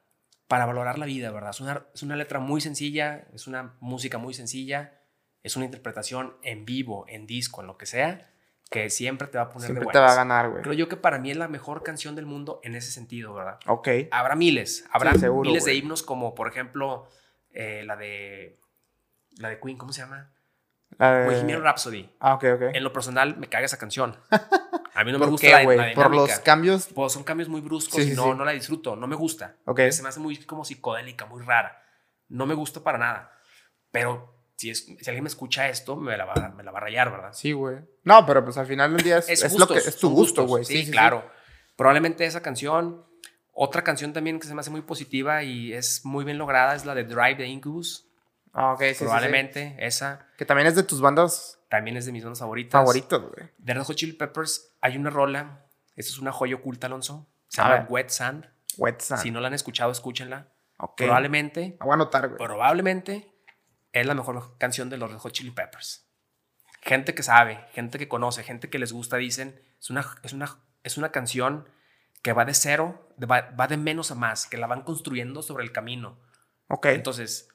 para valorar la vida, ¿verdad? Es una, es una letra muy sencilla, es una música muy sencilla, es una interpretación en vivo, en disco, en lo que sea, que siempre te va a poner
Siempre
de
te va a
buenas.
ganar, güey.
Creo yo que para mí es la mejor canción del mundo en ese sentido, ¿verdad?
Ok.
Habrá miles, habrá
Sí, seguro,
miles de
güey.
himnos como, por ejemplo, eh, la de la de Queen, ¿cómo se llama?
La de-
Bohemian Rhapsody.
Ah, ok, ok.
En lo personal me caga esa canción. A mí no me
¿Por
gusta
qué,
la,
Por los cambios.
Pues son cambios muy bruscos
Sí,
y no,
sí.
no la disfruto, no me gusta.
Ok.
Se me hace muy como psicodélica, muy rara. No me gusta para nada. Pero si, es, si alguien me escucha esto, me la, va, me la va a rayar, ¿verdad?
Sí, güey. No, pero pues al final del día es, es lo que es tu gusto, güey.
Sí, claro. Probablemente esa canción. Otra canción también que se me hace muy positiva y es muy bien lograda es la de Drive de Incubus.
Ah, ok, sí, sí, sí.
Probablemente esa
Que también es de tus bandas
también es de mis bandas favoritas.
favoritas, güey.
De Red Hot Chili Peppers hay una rola. Esta es una joya oculta, Alonso. Se llama. Wet Sand.
Wet Sand.
Si no la han escuchado, escúchenla.
ok.
Probablemente,
La voy a anotar, güey.
probablemente es la mejor canción de los Red Hot Chili Peppers. Gente que sabe, gente que conoce, gente que les gusta, dicen, es una, es una, es una canción que va de cero, va, va de menos a más, que la van construyendo sobre el camino.
Ok.
Entonces,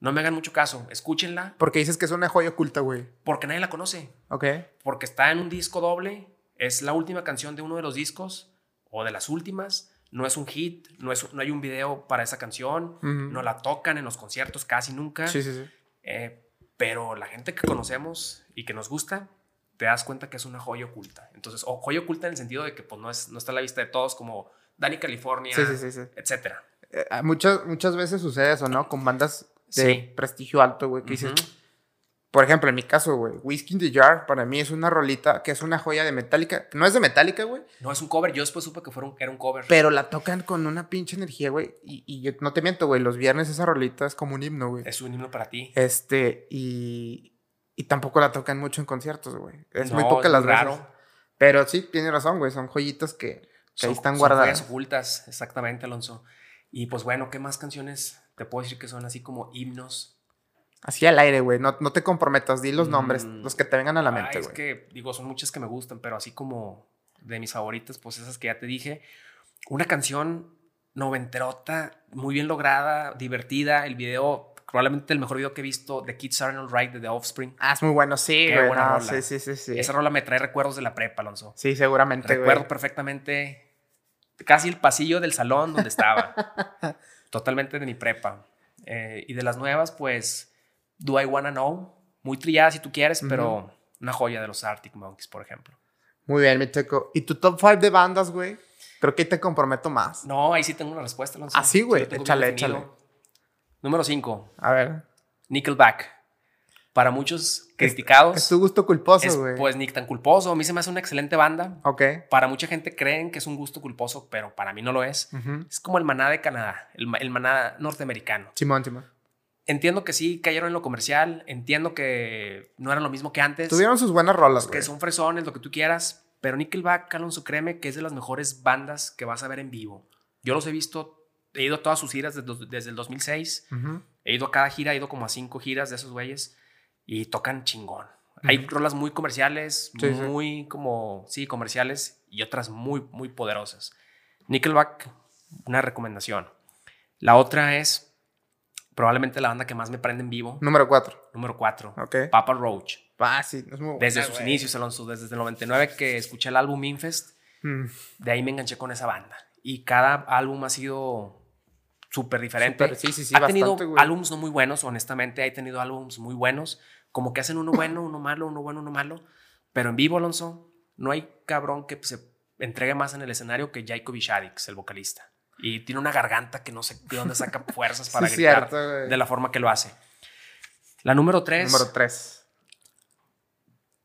no me hagan mucho caso, escúchenla
Porque dices que es una joya oculta, güey.
porque nadie la conoce.
Ok.
porque está en un disco doble, es la última canción de uno de los discos o de las últimas, no es un hit, no, es, no hay un video para esa canción, no la tocan en los conciertos casi nunca,
Sí, sí, sí.
eh, pero la gente que conocemos y que nos gusta, te das cuenta que es una joya oculta. Entonces, o joya oculta en el sentido de que pues, no, es, no está a la vista de todos como Danny California,
Sí, sí, sí,
etcétera.
Eh, ah, muchas, muchas veces sucede eso, ¿no? Con bandas de
Sí.
prestigio alto, güey. Que dices, por ejemplo, en mi caso, güey, Whiskey in the Jar para mí es una rolita que es una joya de Metallica. No es de Metallica, güey,
No es un cover, yo después supe que era un cover.
pero la tocan con una pinche energía, güey. Y, y yo no te miento, güey, los viernes esa rolita es como un himno, güey.
es un himno para ti.
Este, y, y tampoco la tocan mucho en conciertos, güey. Es muy
No,
pocas
es
las veces. Pero sí, tiene razón, güey. Son joyitas que, que ahí
Son-
están
son
guardadas.
joyas ocultas, exactamente, Alonso. Y pues bueno, ¿qué más canciones te puedo decir que son así como himnos?
Así al aire, güey. No, no te comprometas. Di los nombres,
Mm.
los que te vengan a la mente,
es
güey.
que, digo, son muchas que me gustan, pero así como de mis favoritas, pues esas que ya te dije. Una canción noventerota, muy bien lograda, divertida. El video, probablemente el mejor video que he visto, The Kids Are Alright de The Offspring.
Ah, es muy bueno, sí,
Qué
güey.
buena
no,
rola.
sí, sí, sí, sí.
Esa rola me trae recuerdos de la prepa, Alonso.
Sí, seguramente,
Recuerdo
güey.
perfectamente casi el pasillo del salón donde estaba. Totalmente de mi prepa. Eh, y de las nuevas, pues, Do I Wanna Know? Muy trillada si tú quieres, pero una joya de los Arctic Monkeys, por ejemplo.
Muy bien, mi checo. ¿Y tu top 5 de bandas, güey? Creo que ahí te comprometo más.
No, ahí sí tengo una respuesta, Alonso.
Ah, sí, güey. Échale, échale.
Número 5,
A ver.
Nickelback. Para muchos criticados.
Es tu gusto culposo, güey.
pues ni tan culposo. A mí se me hace una excelente banda.
Ok.
Para mucha gente creen que es un gusto culposo, pero para mí no lo es.
Ujú.
Es como el maná de Canadá, el, el maná norteamericano.
Simón, Simón.
Entiendo que sí cayeron en lo comercial, entiendo que no eran lo mismo que antes,
Tuvieron sus buenas rolas,
que
güey.
son fresones, lo que tú quieras, pero Nickelback, Alonso, créeme que es de las mejores bandas que vas a ver en vivo. Yo los he visto, he ido a todas sus giras desde, desde el 2006,
Ujú.
he ido a cada gira, he ido como a cinco giras de esos güeyes y tocan chingón. Hay
Ujú.
rolas muy comerciales,
Sí, sí.
muy como, sí, comerciales y otras muy, muy poderosas. Nickelback, una recomendación. La otra es probablemente la banda que más me prende en vivo,
Número 4.
número 4,
Ok.
Papa Roach.
Ah, sí. Es muy
Desde sus
güey.
inicios, Alonso, desde el 99 que escuché el álbum Infest,
Mm.
de ahí me enganché con esa banda. Y cada álbum ha sido súper diferente.
Súper, sí, sí, sí,
ha tenido
bastante, güey.
álbums no muy buenos, honestamente, ha tenido álbums muy buenos, como que hacen uno bueno, uno malo, uno bueno, uno malo. Pero en vivo, Alonso, no hay cabrón que se entregue más en el escenario que Jacob Shadix, el vocalista. Y tiene una garganta que no sé de dónde saca fuerzas para
Sí,
gritar
cierto,
de la forma que lo hace. La número 3,
Número 3.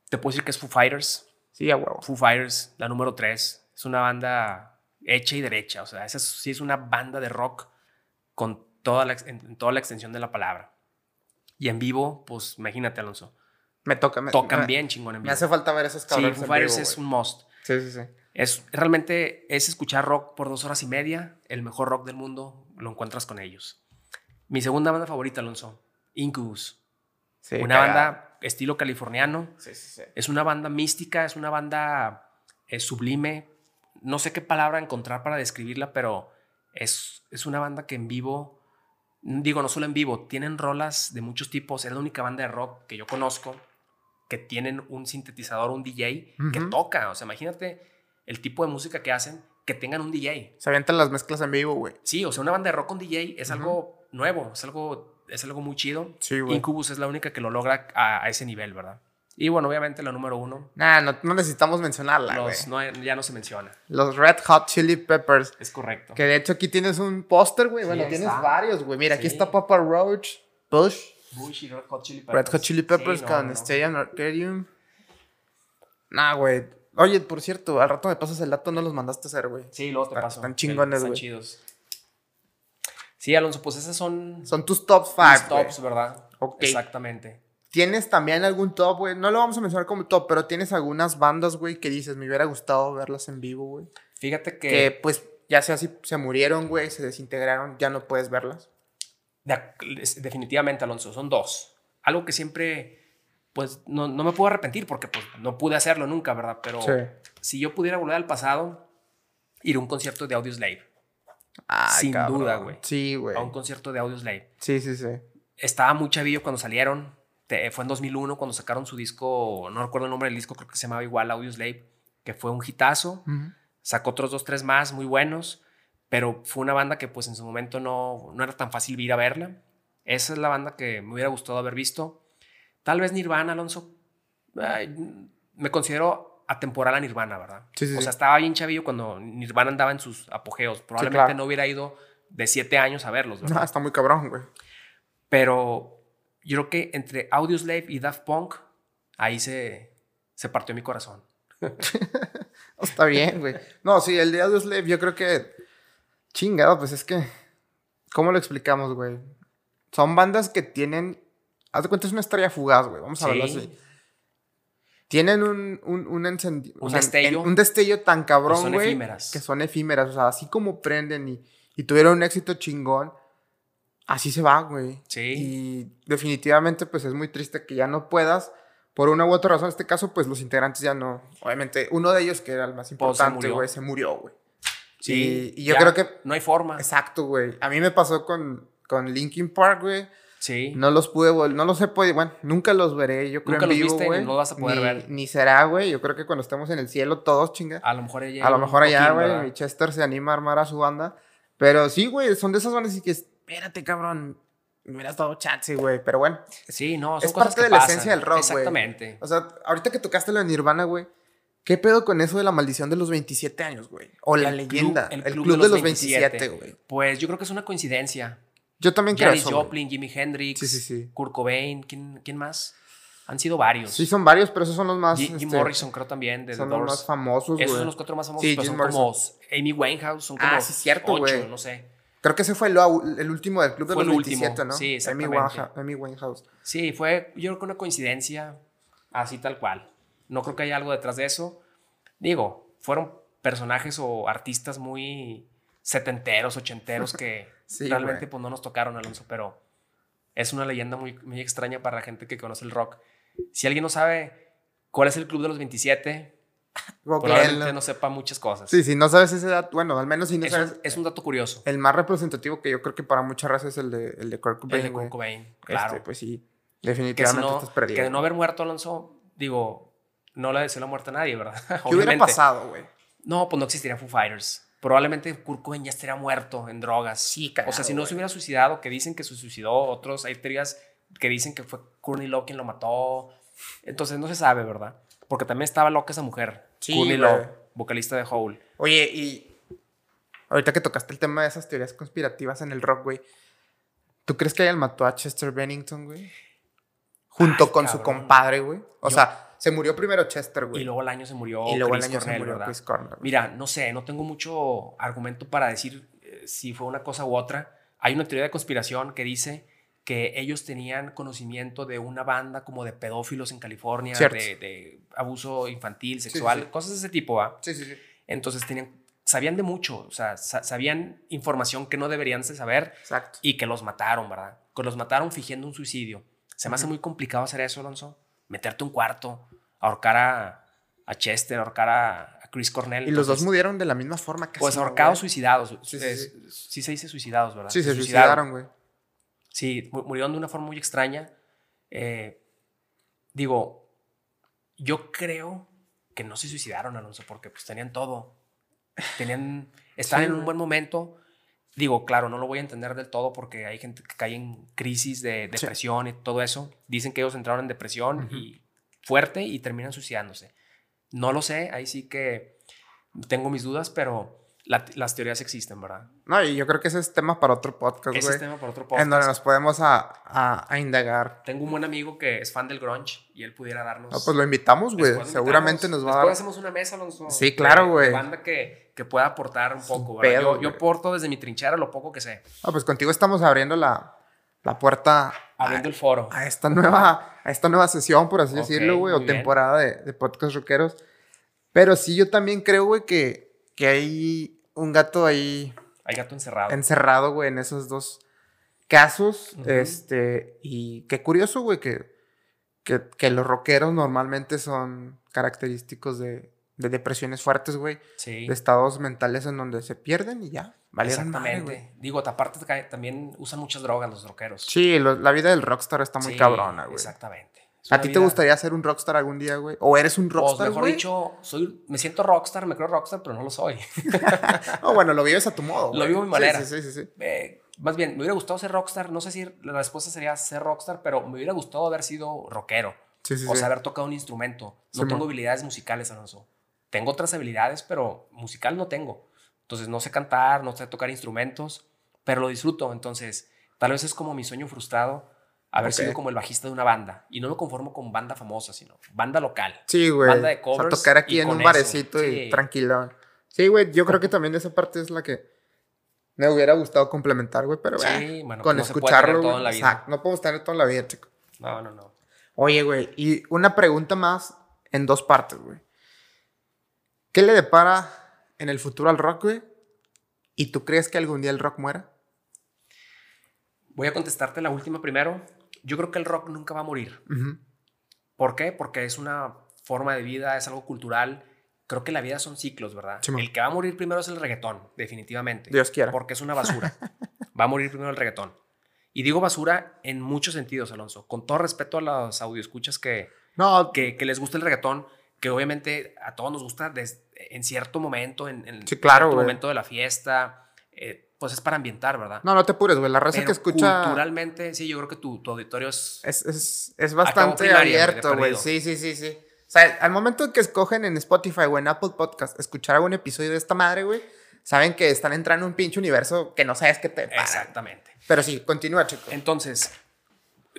te puedo decir que es Foo Fighters.
Sí, a huevo.
Foo Fighters, la número 3, es una banda hecha y derecha. O sea, esa es- sí es una banda de rock con toda la, ex- en, en toda la extensión de la palabra. Y en vivo, pues imagínate, Alonso.
Me toca. Me,
Tocan
me-
bien chingón en
Me
vivo.
hace falta ver esos
sí,
cabrones.
Foo
en
Fighters es un must.
Sí, sí, sí.
Es, realmente es escuchar rock por dos horas y media. El mejor rock del mundo lo encuentras con ellos. Mi segunda banda favorita, Alonso, Incubus.
Sí,
una
cagada.
banda estilo californiano.
Sí, sí, sí.
Es una banda mística, es una banda eh, sublime. No sé qué palabra encontrar para describirla, pero es, es una banda que en vivo, digo, no solo en vivo, tienen rolas de muchos tipos. Es la única banda de rock que yo conozco que tienen un sintetizador, un DJ que toca. O sea, imagínate el tipo de música que hacen, que tengan un DJ.
Se avientan las mezclas en vivo, güey.
Sí, o sea, una banda de rock con DJ es algo nuevo, es algo, es algo muy chido.
Sí, güey.
Incubus es la única que lo logra a, a ese nivel, ¿verdad? Y bueno, obviamente la número uno,
Nah, no, no necesitamos mencionarla, güey.
los, no, ya no se menciona.
Los Red Hot Chili Peppers.
Es correcto.
Que de hecho aquí tienes un póster, güey.
Sí,
bueno, tienes
está.
varios, güey. Mira, aquí está Papa Roach, Bush,
Bush y Red Hot Chili Peppers.
Red Hot Chili Peppers
Sí, no,
con
no.
Stadium Arcadium. Nah, güey. Oye, por cierto, al rato me pasas el dato, no los mandaste a hacer, güey.
Sí, luego te
Están-
paso.
están chingones,
Están
güey.
chidos. Sí, Alonso, pues esas son
Son tus top
mis
5.
tops, ¿verdad?
Ok.
Exactamente.
¿Tienes también algún top, güey? No lo vamos a mencionar como top, pero tienes algunas bandas, güey, que dices, me hubiera gustado verlas en vivo, güey.
Fíjate que,
Que pues ya sea si se murieron, güey, se desintegraron, ya no puedes verlas.
de definitivamente, Alonso, son dos. Algo que siempre, pues, no, no me puedo arrepentir porque pues, no pude hacerlo nunca, ¿verdad? Pero si yo pudiera volver al pasado, ir a un concierto de Audioslave.
Ay,
Sin
cabrón.
duda, güey.
Sí, güey.
A un concierto de Audioslave.
Sí, sí, sí.
Estaba muy chavillo cuando salieron. Te- fue en 2001 cuando sacaron su disco, no recuerdo el nombre del disco, creo que se llamaba igual Audioslave, que fue un hitazo. Sacó otros dos, tres más muy buenos, pero fue una banda que pues en su momento no, no era tan fácil ir a verla. Esa es la banda que me hubiera gustado haber visto. Tal vez Nirvana, Alonso. ay, me considero atemporal a Nirvana, ¿verdad?
Sí, sí,
o sea, estaba bien chavillo cuando Nirvana andaba en sus apogeos. Probablemente
claro.
no hubiera ido de siete años a verlos, ¿verdad?
No, está muy cabrón, güey.
Pero yo creo que entre Audioslave y Daft Punk, ahí se, se partió mi corazón.
Está bien, güey. No, sí, el de Audioslave, yo creo que. Chingado, pues es que. ¿Cómo lo explicamos, güey? Son bandas que tienen. Haz de cuenta, es una estrella fugaz, güey. Vamos a verlo
Sí.
así. Tienen un, un, un encendido.
Un destello.
un destello tan cabrón,
son
güey.
efímeras.
Que son efímeras. O sea, así como prenden y, y tuvieron un éxito chingón. Así se va, güey.
Sí.
Y definitivamente, pues es muy triste que ya no puedas. Por una u otra razón, en este caso, pues los integrantes ya no. Obviamente, uno de ellos, que era el más importante, güey, se murió, güey.
Sí,
Y- y yo
ya
creo que-
No hay forma.
Exacto, güey. A mí me pasó con, con Linkin Park, güey.
Sí.
No los pude, vol- no los he podido, bueno, nunca los veré, yo creo
Nunca
en
los viste, no los vas a poder
ni,
ver.
Ni será, güey. Yo creo que cuando estemos en el cielo todos, chinga.
A lo mejor ella.
A lo mejor allá, güey, Chester se anima a armar a su banda. Pero sí, güey, son de esas bandas y que, espérate, cabrón, me hubieras dado chance, güey. Pero bueno,
Sí, no, son
Es
cosas
parte
que
de la esencia del rock, güey.
Exactamente.
o sea, ahorita que tocaste lo de Nirvana, güey, ¿qué pedo con eso de la maldición de los 27 años, güey? O la leyenda,
club-
el club, de los 27, güey.
Pues yo creo que es una coincidencia.
Yo también creo
Janis
eso. güey.
Joplin, Jimi Hendrix,
Sí, sí, sí.
Kurt Cobain, ¿quién, quién más? Han sido varios.
Sí, son varios, pero esos son los más.
Jim
este,
Morrison creo también, de The
Son los más famosos,
Esos
güey.
son los cuatro más famosos,
Sí,
pero
Jim
son como Amy Winehouse, son como
Ah, sí, cierto,
ocho, no sé.
Creo que ese fue el, último del club de
Fue
los
el último,
27, ¿no?
sí, exactamente.
Amy Winehouse.
Sí, fue yo creo que una coincidencia así tal cual. No creo que haya algo detrás de eso. Digo, fueron personajes o artistas muy setenteros, ochenteros que
Sí,
realmente pues no nos tocaron, Alonso, pero es una leyenda muy, muy extraña para la gente que conoce el rock. Si alguien no sabe cuál es el club de los 27, probablemente no sepa muchas cosas.
Sí, si no sabes ese dato, bueno, al menos si no
es,
sabes.
un, es un dato curioso.
El más representativo que yo creo que para muchas razas es el de, el de Kurt
El
Cobain,
de
güey.
Kurt Cobain,
Este,
claro.
pues sí,
que, si
definitivamente
no,
estás perdido.
que de no haber muerto Alonso, digo, no le deseo la muerte a nadie, ¿verdad?
¿Qué hubiera pasado, güey?
No, pues no existiría Foo Fighters. Probablemente Kurt Cobain ya estaría muerto en drogas.
Sí,
O sea, si no se hubiera suicidado, que dicen que se suicidó, otros hay teorías que dicen que fue Courtney Love quien lo mató. Entonces no se sabe, ¿verdad? Porque también estaba loca esa mujer.
Sí,
Courtney. Love, vocalista de Hole.
Oye, y ahorita que tocaste el tema de esas teorías conspirativas en el rock, güey, ¿tú crees que él mató a Chester Bennington, güey? Junto
Ay,
con su compadre, güey. O
Yo-
sea, se murió primero Chester, güey.
Y luego al año se murió
Y luego
Chris
al año se murió. Chris Cornell.
Mira, no sé, no tengo mucho argumento para decir eh, si fue una cosa u otra. Hay una teoría de conspiración que dice que ellos tenían conocimiento de una banda como de pedófilos en California, de, de abuso infantil, sexual,
sí.
cosas de ese tipo. ¿ah?
Sí, sí, sí.
Entonces tenían, sabían de mucho, o sea, sa- sabían información que no deberían de saber
Exacto.
y que los mataron, ¿verdad? Que los mataron fingiendo un suicidio. Se me hace muy complicado hacer eso, Alonso. Meterte un cuarto, ahorcar a, a Chester, ahorcar a, a Chris Cornell.
Y los dos murieron de la misma forma casi.
Pues
¿no,
ahorcados, suicidados.
Sí, sí,
Es- sí se dice suicidados, ¿verdad?
Sí, se suicidaron, güey.
Sí, mu- murieron de una forma muy extraña. Eh, digo, yo creo que no se suicidaron, Alonso, porque pues tenían todo. Tenían, estaban
Sí,
en un buen momento. Digo, claro, no lo voy a entender del todo porque hay gente que cae en crisis de depresión y todo eso. Dicen que ellos entraron en depresión y fuerte y terminan suicidándose. No lo sé, ahí sí que tengo mis dudas, pero la- las teorías existen, ¿verdad?
No, y yo creo que ese es tema para otro podcast,
Ese
güey.
es tema por otro
En
podcast.
donde nos podemos a, a, a indagar.
Tengo un buen amigo que es fan del grunge y él pudiera darnos.
No, pues lo invitamos, güey.
Después
Seguramente nos va a
Después
dar.
hacemos una mesa, Alonso.
Sí, claro, güey.
banda que, que pueda aportar un poco, ¿verdad?
pedo,
yo, yo aporto desde mi trinchera lo poco que sé.
Ah, pues contigo estamos abriendo la, la puerta
Abriendo el foro.
a esta nueva, a esta nueva sesión, por así
Ok,
decirlo, güey, o
bien.
temporada de, de podcast rockeros. Pero sí, yo también creo, güey, que, que hay un gato ahí
Hay gato encerrado.
encerrado, güey, en esos dos casos. Este, y qué curioso, güey, que, que, que los rockeros normalmente son característicos de, de depresiones fuertes, güey,
sí.
de estados mentales en donde se pierden y ya, madre,
Exactamente.
güey.
Digo, aparte también usan muchas drogas los rockeros.
Sí, lo- la vida del rockstar está muy
Sí,
cabrona, güey.
Exactamente.
¿A ti te gustaría ser un rockstar algún día, güey? ¿O eres un rockstar,
mejor
güey?
dicho, soy, me siento rockstar, me creo rockstar, pero no lo soy.
No, bueno, lo vives a tu modo,
Lo vivo a mi
Sí,
manera.
Sí, sí, sí, sí.
Eh, más bien, me hubiera gustado ser rockstar. No sé si la respuesta sería ser rockstar, pero me hubiera gustado haber sido rockero.
Sí, sí,
o
sí.
sea, haber tocado un instrumento. No tengo habilidades musicales, Alonso. Tengo otras habilidades, pero musical no tengo. Entonces, no sé cantar, no sé tocar instrumentos, pero lo disfruto. Entonces, tal vez es como mi sueño frustrado haber
Ok.
sido como el bajista de una banda. Y no me conformo con banda famosa, sino banda local.
Sí, güey.
Banda de
O sea,
covers
tocar aquí en un
eso.
barecito y
Sí.
tranquilo. Sí, güey, yo creo que también esa parte es la que me hubiera gustado complementar, güey, pero
Sí,
eh,
bueno,
con
no
escucharlo,
todo en la vida.
exacto, no podemos tener todo en la vida, chico.
No, no, no.
Oye, güey, y una pregunta más en dos partes, güey. ¿Qué le depara en el futuro al rock, güey? ¿Y tú crees que algún día el rock muera?
Voy a contestarte la última primero. Yo creo que el rock nunca va a morir. ¿Por qué? Porque es una forma de vida, es algo cultural. Creo que la vida son ciclos, ¿verdad? El que va a morir primero es el reggaetón, definitivamente.
Dios quiera.
Porque es una basura. va a morir primero el reggaetón. Y digo basura en muchos sentidos, Alonso. Con todo respeto a los audioescuchas que,
No,
que, que les gusta el reggaetón, que obviamente a todos nos gusta des- en cierto momento, en, en
Sí, claro,
cierto
güey.
momento de la fiesta, eh, pues es para ambientar, ¿verdad?
no, no te apures, güey. La raza
Pero
que escucha
culturalmente, sí, yo creo que tu, tu auditorio es...
es, es, es bastante
primaria,
abierto, güey. Sí, sí, sí, sí. O sea, al momento que escogen en Spotify o en Apple Podcast escuchar algún episodio de esta madre, güey, saben que están entrando en un pinche universo que no sabes qué te para.
Exactamente.
Pero sí, continúa, chico.
Entonces,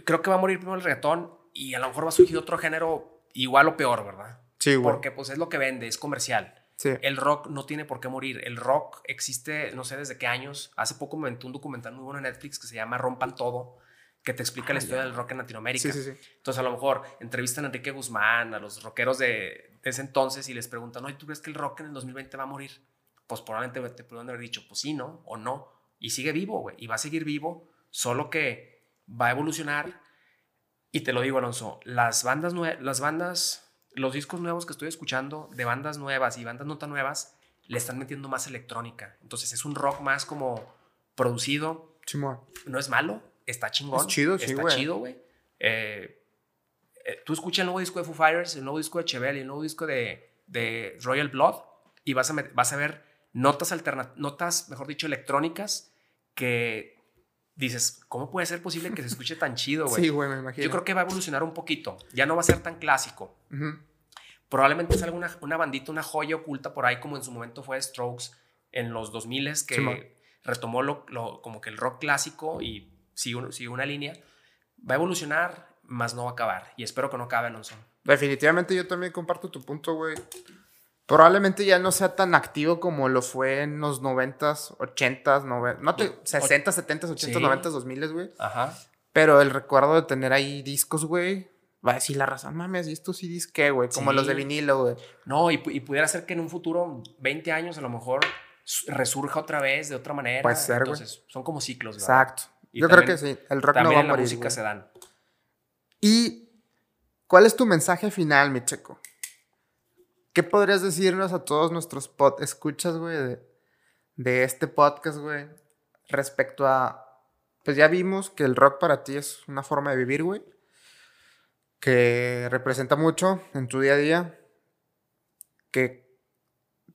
creo que va a morir primero el reggaetón y a lo mejor va a surgir otro género igual o peor, ¿verdad?
Sí, güey.
Porque pues es lo que vende, es comercial.
Sí.
El rock no tiene por qué morir. El rock existe, no sé desde qué años. Hace poco me aventó un documental muy bueno en Netflix que se llama Rompan Todo, que te explica la historia del rock en Latinoamérica.
Ah, Sí, sí.
Entonces, a lo mejor entrevistan a Enrique Guzmán, a los rockeros de, ese entonces y les preguntan, oye, ¿tú crees que el rock en el 2020 va a morir? Pues probablemente te pudieron haber dicho, pues sí, ¿no? O no. Y sigue vivo, güey. Y va a seguir vivo, solo que va a evolucionar. Y te lo digo, Alonso, las bandas, las bandas, los discos nuevos que estoy escuchando de bandas nuevas y bandas no tan nuevas, le están metiendo más electrónica. Entonces es un rock más como producido, no es malo, está chingón.
Es chido, sí,
Está chido, güey. Eh, eh, tú escuchas el nuevo disco de Foo Fighters, el nuevo disco de Chevelle, el nuevo disco de, de Royal Blood y vas a, vas a ver notas notas, mejor dicho, electrónicas que dices, ¿cómo puede ser posible que se escuche tan chido, güey?
Sí, güey, me imagino.
Yo creo que va a evolucionar un poquito. Ya no va a ser tan clásico. Probablemente salga una, una bandita, una joya oculta por ahí, como en su momento fue Strokes en los 2000 que retomó lo, lo- como que el rock clásico y sigue, sigue una línea. Va a evolucionar, más no va a acabar. Y espero que no acabe, Alonso.
Definitivamente yo también comparto tu punto, güey. Probablemente ya no sea tan activo como lo fue en los 90s, 80s, 90 no te, 60, 70, 80,
Sí.
90, 2000, güey.
Ajá.
Pero el recuerdo de tener ahí discos, güey, va a decir la razón, mames, ¿y estos CDs qué, güey? Como
Sí.
los de vinilo, güey.
No, y, y pudiera ser que en un futuro, 20 años, a lo mejor resurja otra vez de otra manera.
Puede ser, güey.
Entonces, son como ciclos, ¿verdad?
Exacto.
Y
Yo
también-
creo que sí, el rock no va a
en la
morir.
música
güey.
se dan.
¿Y cuál es tu mensaje final, mi checo? ¿Qué podrías decirnos a todos nuestros pod escuchas, güey, de, de este podcast, güey, respecto a, pues ya vimos que el rock para ti es una forma de vivir, güey, que representa mucho en tu día a día, que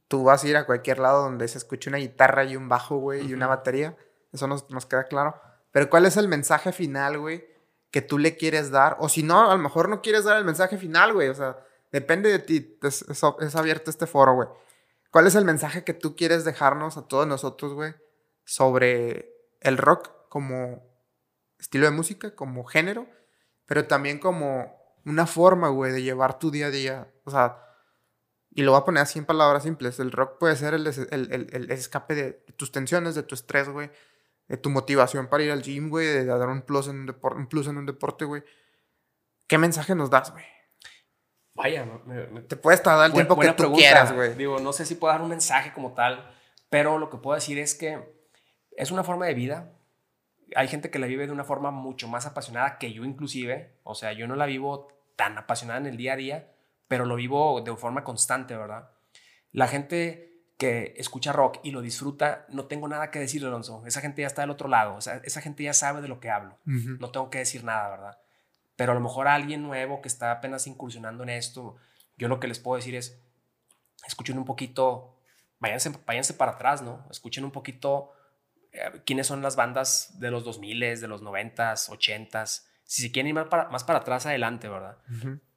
tú vas a ir a cualquier lado donde se escuche una guitarra y un bajo, güey, y una batería, eso nos, nos queda claro. Pero ¿cuál es el mensaje final, güey, que tú le quieres dar? O si no, a lo mejor no quieres dar el mensaje final, güey, o sea, depende de ti, es, abierto este foro, güey. ¿Cuál es el mensaje que tú quieres dejarnos a todos nosotros, güey, sobre el rock como estilo de música, como género, pero también como una forma, güey, de llevar tu día a día? O sea, y lo voy a poner así en palabras simples. El rock puede ser el, el- escape de tus tensiones, de tu estrés, güey. De tu motivación para ir al gym, güey. De dar un plus en un, depor- un plus en un deporte, güey. ¿Qué mensaje nos das, güey?
Vaya, me- me-
Te puedes tardar el tiempo que tú
pregunta.
quieras, güey.
Digo, no sé si puedo dar un mensaje como tal, pero lo que puedo decir es que es una forma de vida. Hay gente que la vive de una forma mucho más apasionada que yo inclusive. O sea, yo no la vivo tan apasionada en el día a día, pero lo vivo de forma constante, ¿verdad? La gente que escucha rock y lo disfruta, no tengo nada que decir, Alonso. Esa gente ya está del otro lado. O sea, esa gente ya sabe de lo que hablo no tengo que decir nada, ¿verdad? Pero a lo mejor alguien nuevo que está apenas incursionando en esto, yo lo que les puedo decir es, escuchen un poquito, váyanse, váyanse para atrás, ¿no? Escuchen un poquito eh, quiénes son las bandas de los 2000, de los 90s, 80s. Si se quieren ir más para, más para atrás, adelante, ¿verdad?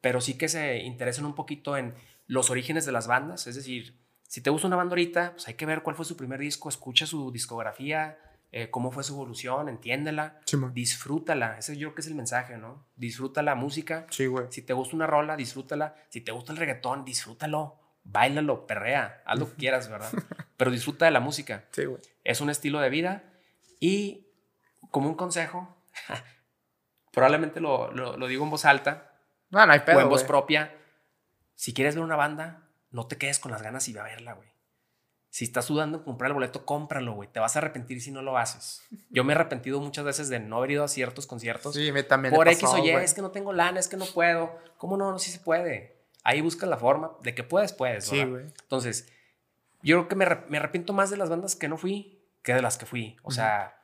Pero sí que se interesen un poquito en los orígenes de las bandas. Es decir, si te gusta una banda ahorita, pues hay que ver cuál fue su primer disco, escucha su discografía, eh, cómo fue su evolución, entiéndela, disfrútala. Ese yo creo que es el mensaje, ¿no? Disfruta la música.
Sí, güey.
Si te gusta una rola, disfrútala. Si te gusta el reggaetón, disfrútalo. Báilalo, perrea, haz lo que quieras, ¿verdad? Pero disfruta de la música.
Sí, güey.
Es un estilo de vida y como un consejo, probablemente lo, lo- lo digo en voz alta,
No, no hay pedo,
o en voz propia. Si quieres ver una banda, no te quedes con las ganas y ve a verla, güey. Si estás dudando en comprar el boleto, cómpralo, güey. Te vas a arrepentir si no lo haces. Yo me he arrepentido muchas veces de no haber ido a ciertos conciertos.
Sí, me también me
por X o Y, es que no tengo lana, es que no puedo. ¿Cómo no? No, sí se puede. Ahí buscas la forma de que puedes, puedes.
Sí, güey.
Entonces, yo creo que me, me arrepiento más de las bandas que no fui que de las que fui. O sea,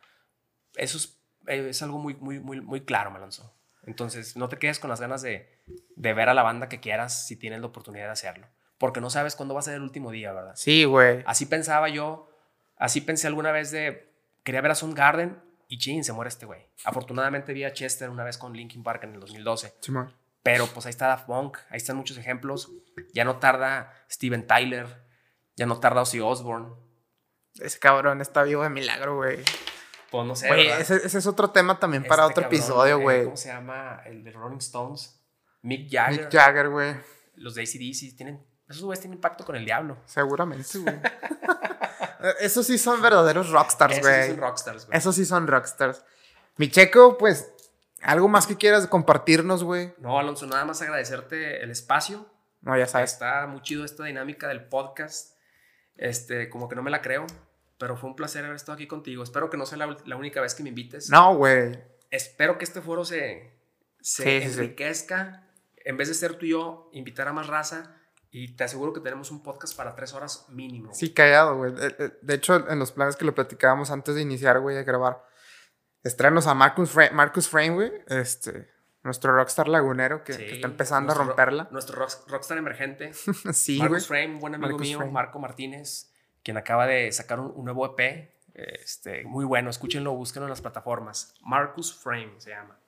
eso es, es algo muy, muy, muy, muy claro, Malonzo. Entonces, no te quedes con las ganas de, de ver a la banda que quieras si tienes la oportunidad de hacerlo. Porque no sabes cuándo va a ser el último día, ¿verdad?
Sí, güey.
Así pensaba yo, así pensé alguna vez de, quería ver a Soundgarden y chin, se muere este güey. Afortunadamente vi a Chester una vez con Linkin Park en el 2012.
Simón.
Pero pues ahí está Daft Punk, ahí están muchos ejemplos. Ya no tarda Steven Tyler, ya no tarda Ozzy Osbourne.
Ese cabrón está vivo de milagro, güey.
Pues no sé.
Güey, ese, ese es otro tema también para
Este
otro
cabrón,
episodio,
eh,
güey.
¿Cómo se llama? El de Rolling Stones. Mick Jagger.
Mick Jagger, güey.
Los de ACDC tienen. Esos güeyes tienen pacto con el diablo.
Seguramente, güey. Esos sí son verdaderos rockstars,
Esos sí
güey.
son rockstars, güey.
Esos sí son rockstars. Mi checo, pues, algo más que quieras compartirnos, güey.
No, Alonso, nada más agradecerte el espacio.
No, ya sabes.
Está muy chido esta dinámica del podcast. Este, como que no me la creo, pero fue un placer haber estado aquí contigo. Espero que no sea la, la única vez que me invites.
No, güey.
Espero que este foro se, se
Sí, sí, sí.
enriquezca. En vez de ser tú y yo, invitar a más raza. Y te aseguro que tenemos un podcast para tres horas mínimo.
Sí, callado, güey. De, hecho, en los planes que lo platicábamos antes de iniciar, güey, de grabar, estrenos a Marcus, Fra- Marcus Frame, güey. Este, nuestro rockstar lagunero que, está empezando
nuestro
a
ro-
romperla.
Nuestro rock- rockstar emergente.
sí, güey.
Marcus Frame, buen amigo
Marcus
mío,
Frame.
Marco Martínez, quien acaba de sacar un, un nuevo EP. Este, muy bueno, escúchenlo, búsquenlo en las plataformas. Marcus Frame se llama.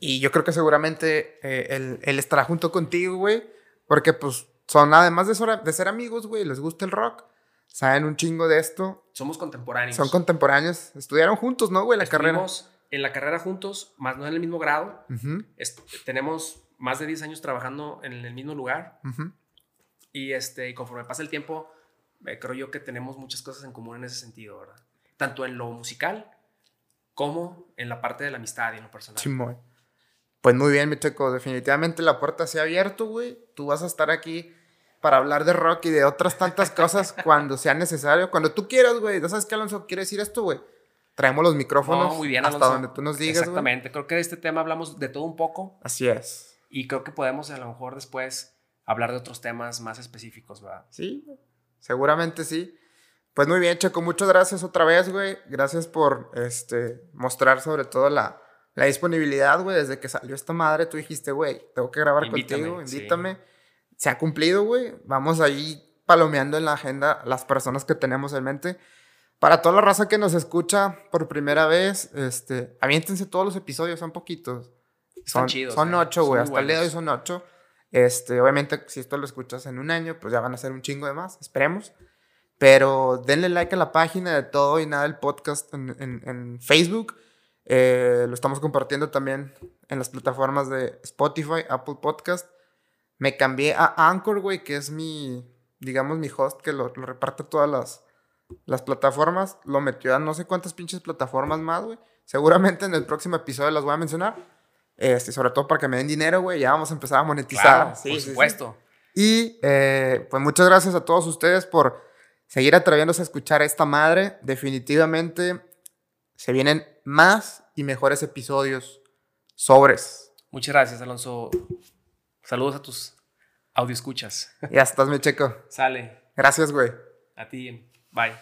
Y yo creo que seguramente eh, él, él estará junto contigo, güey. Porque, pues, son, además de ser, de ser amigos, güey, les gusta el rock. Saben un chingo de esto.
Somos contemporáneos.
Son contemporáneos. Estudiaron juntos, ¿no, güey? La carrera.
Estuvimos en la carrera juntos, más no en el mismo grado.
Ujú,
Est- tenemos más de 10 años trabajando en el mismo lugar.
ujú.
Y, este, y conforme pasa el tiempo, eh, creo yo que tenemos muchas cosas en común en ese sentido, ¿verdad? Tanto en lo musical como en la parte de la amistad y en lo personal.
Simón. Pues muy bien, mi checo. Definitivamente la puerta se ha abierto, güey. Tú vas a estar aquí para hablar de rock y de otras tantas cosas cuando sea necesario. Cuando tú quieras, güey. ¿Ya sabes qué, Alonso? ¿Quiere decir esto, güey? Traemos los micrófonos
No, muy bien,
hasta
Alonso.
donde tú nos digas.
Exactamente. Creo que de este tema hablamos de todo un poco
Así es.
y creo que podemos a lo mejor después hablar de otros temas más específicos, ¿verdad?
Sí, seguramente sí. Pues muy bien, Checo. Muchas gracias otra vez, güey. Gracias por este, mostrar sobre todo la, la disponibilidad, güey. Desde que salió esta madre, tú dijiste, güey, tengo que grabar
Invítame,
contigo,
sí.
invítame. Se ha cumplido, güey. Vamos ahí palomeando en la agenda las personas que tenemos en mente. Para toda la raza que nos escucha por primera vez, este, aviéntense todos los episodios, son poquitos.
Están
Son,
chidos,
son
eh.
ocho, güey. Hasta el día de hoy son ocho. Este, obviamente, si esto lo escuchas en un año, pues ya van a ser un chingo de más. Esperemos. Pero denle like a la página de todo y nada del podcast en, en- en Facebook. Eh, lo estamos compartiendo también en las plataformas de Spotify, Apple Podcast. Me cambié a Anchor, güey, que es mi, digamos, mi host que lo, lo reparte todas las, las plataformas. Lo metió a no sé cuántas pinches plataformas más, güey. Seguramente en el próximo episodio las voy a mencionar. Este, sobre todo para que me den dinero, güey. Ya vamos a empezar a monetizar.
Claro,
Sí,
por
sí, sí.
supuesto.
Y eh, pues muchas gracias a todos ustedes por seguir atreviéndose a escuchar esta madre. Definitivamente se vienen más y mejores episodios. Sobres.
Muchas gracias, Alonso. Saludos a tus audio escuchas.
Ya estás, mi checo.
Sale.
Gracias, güey.
A ti. Bye.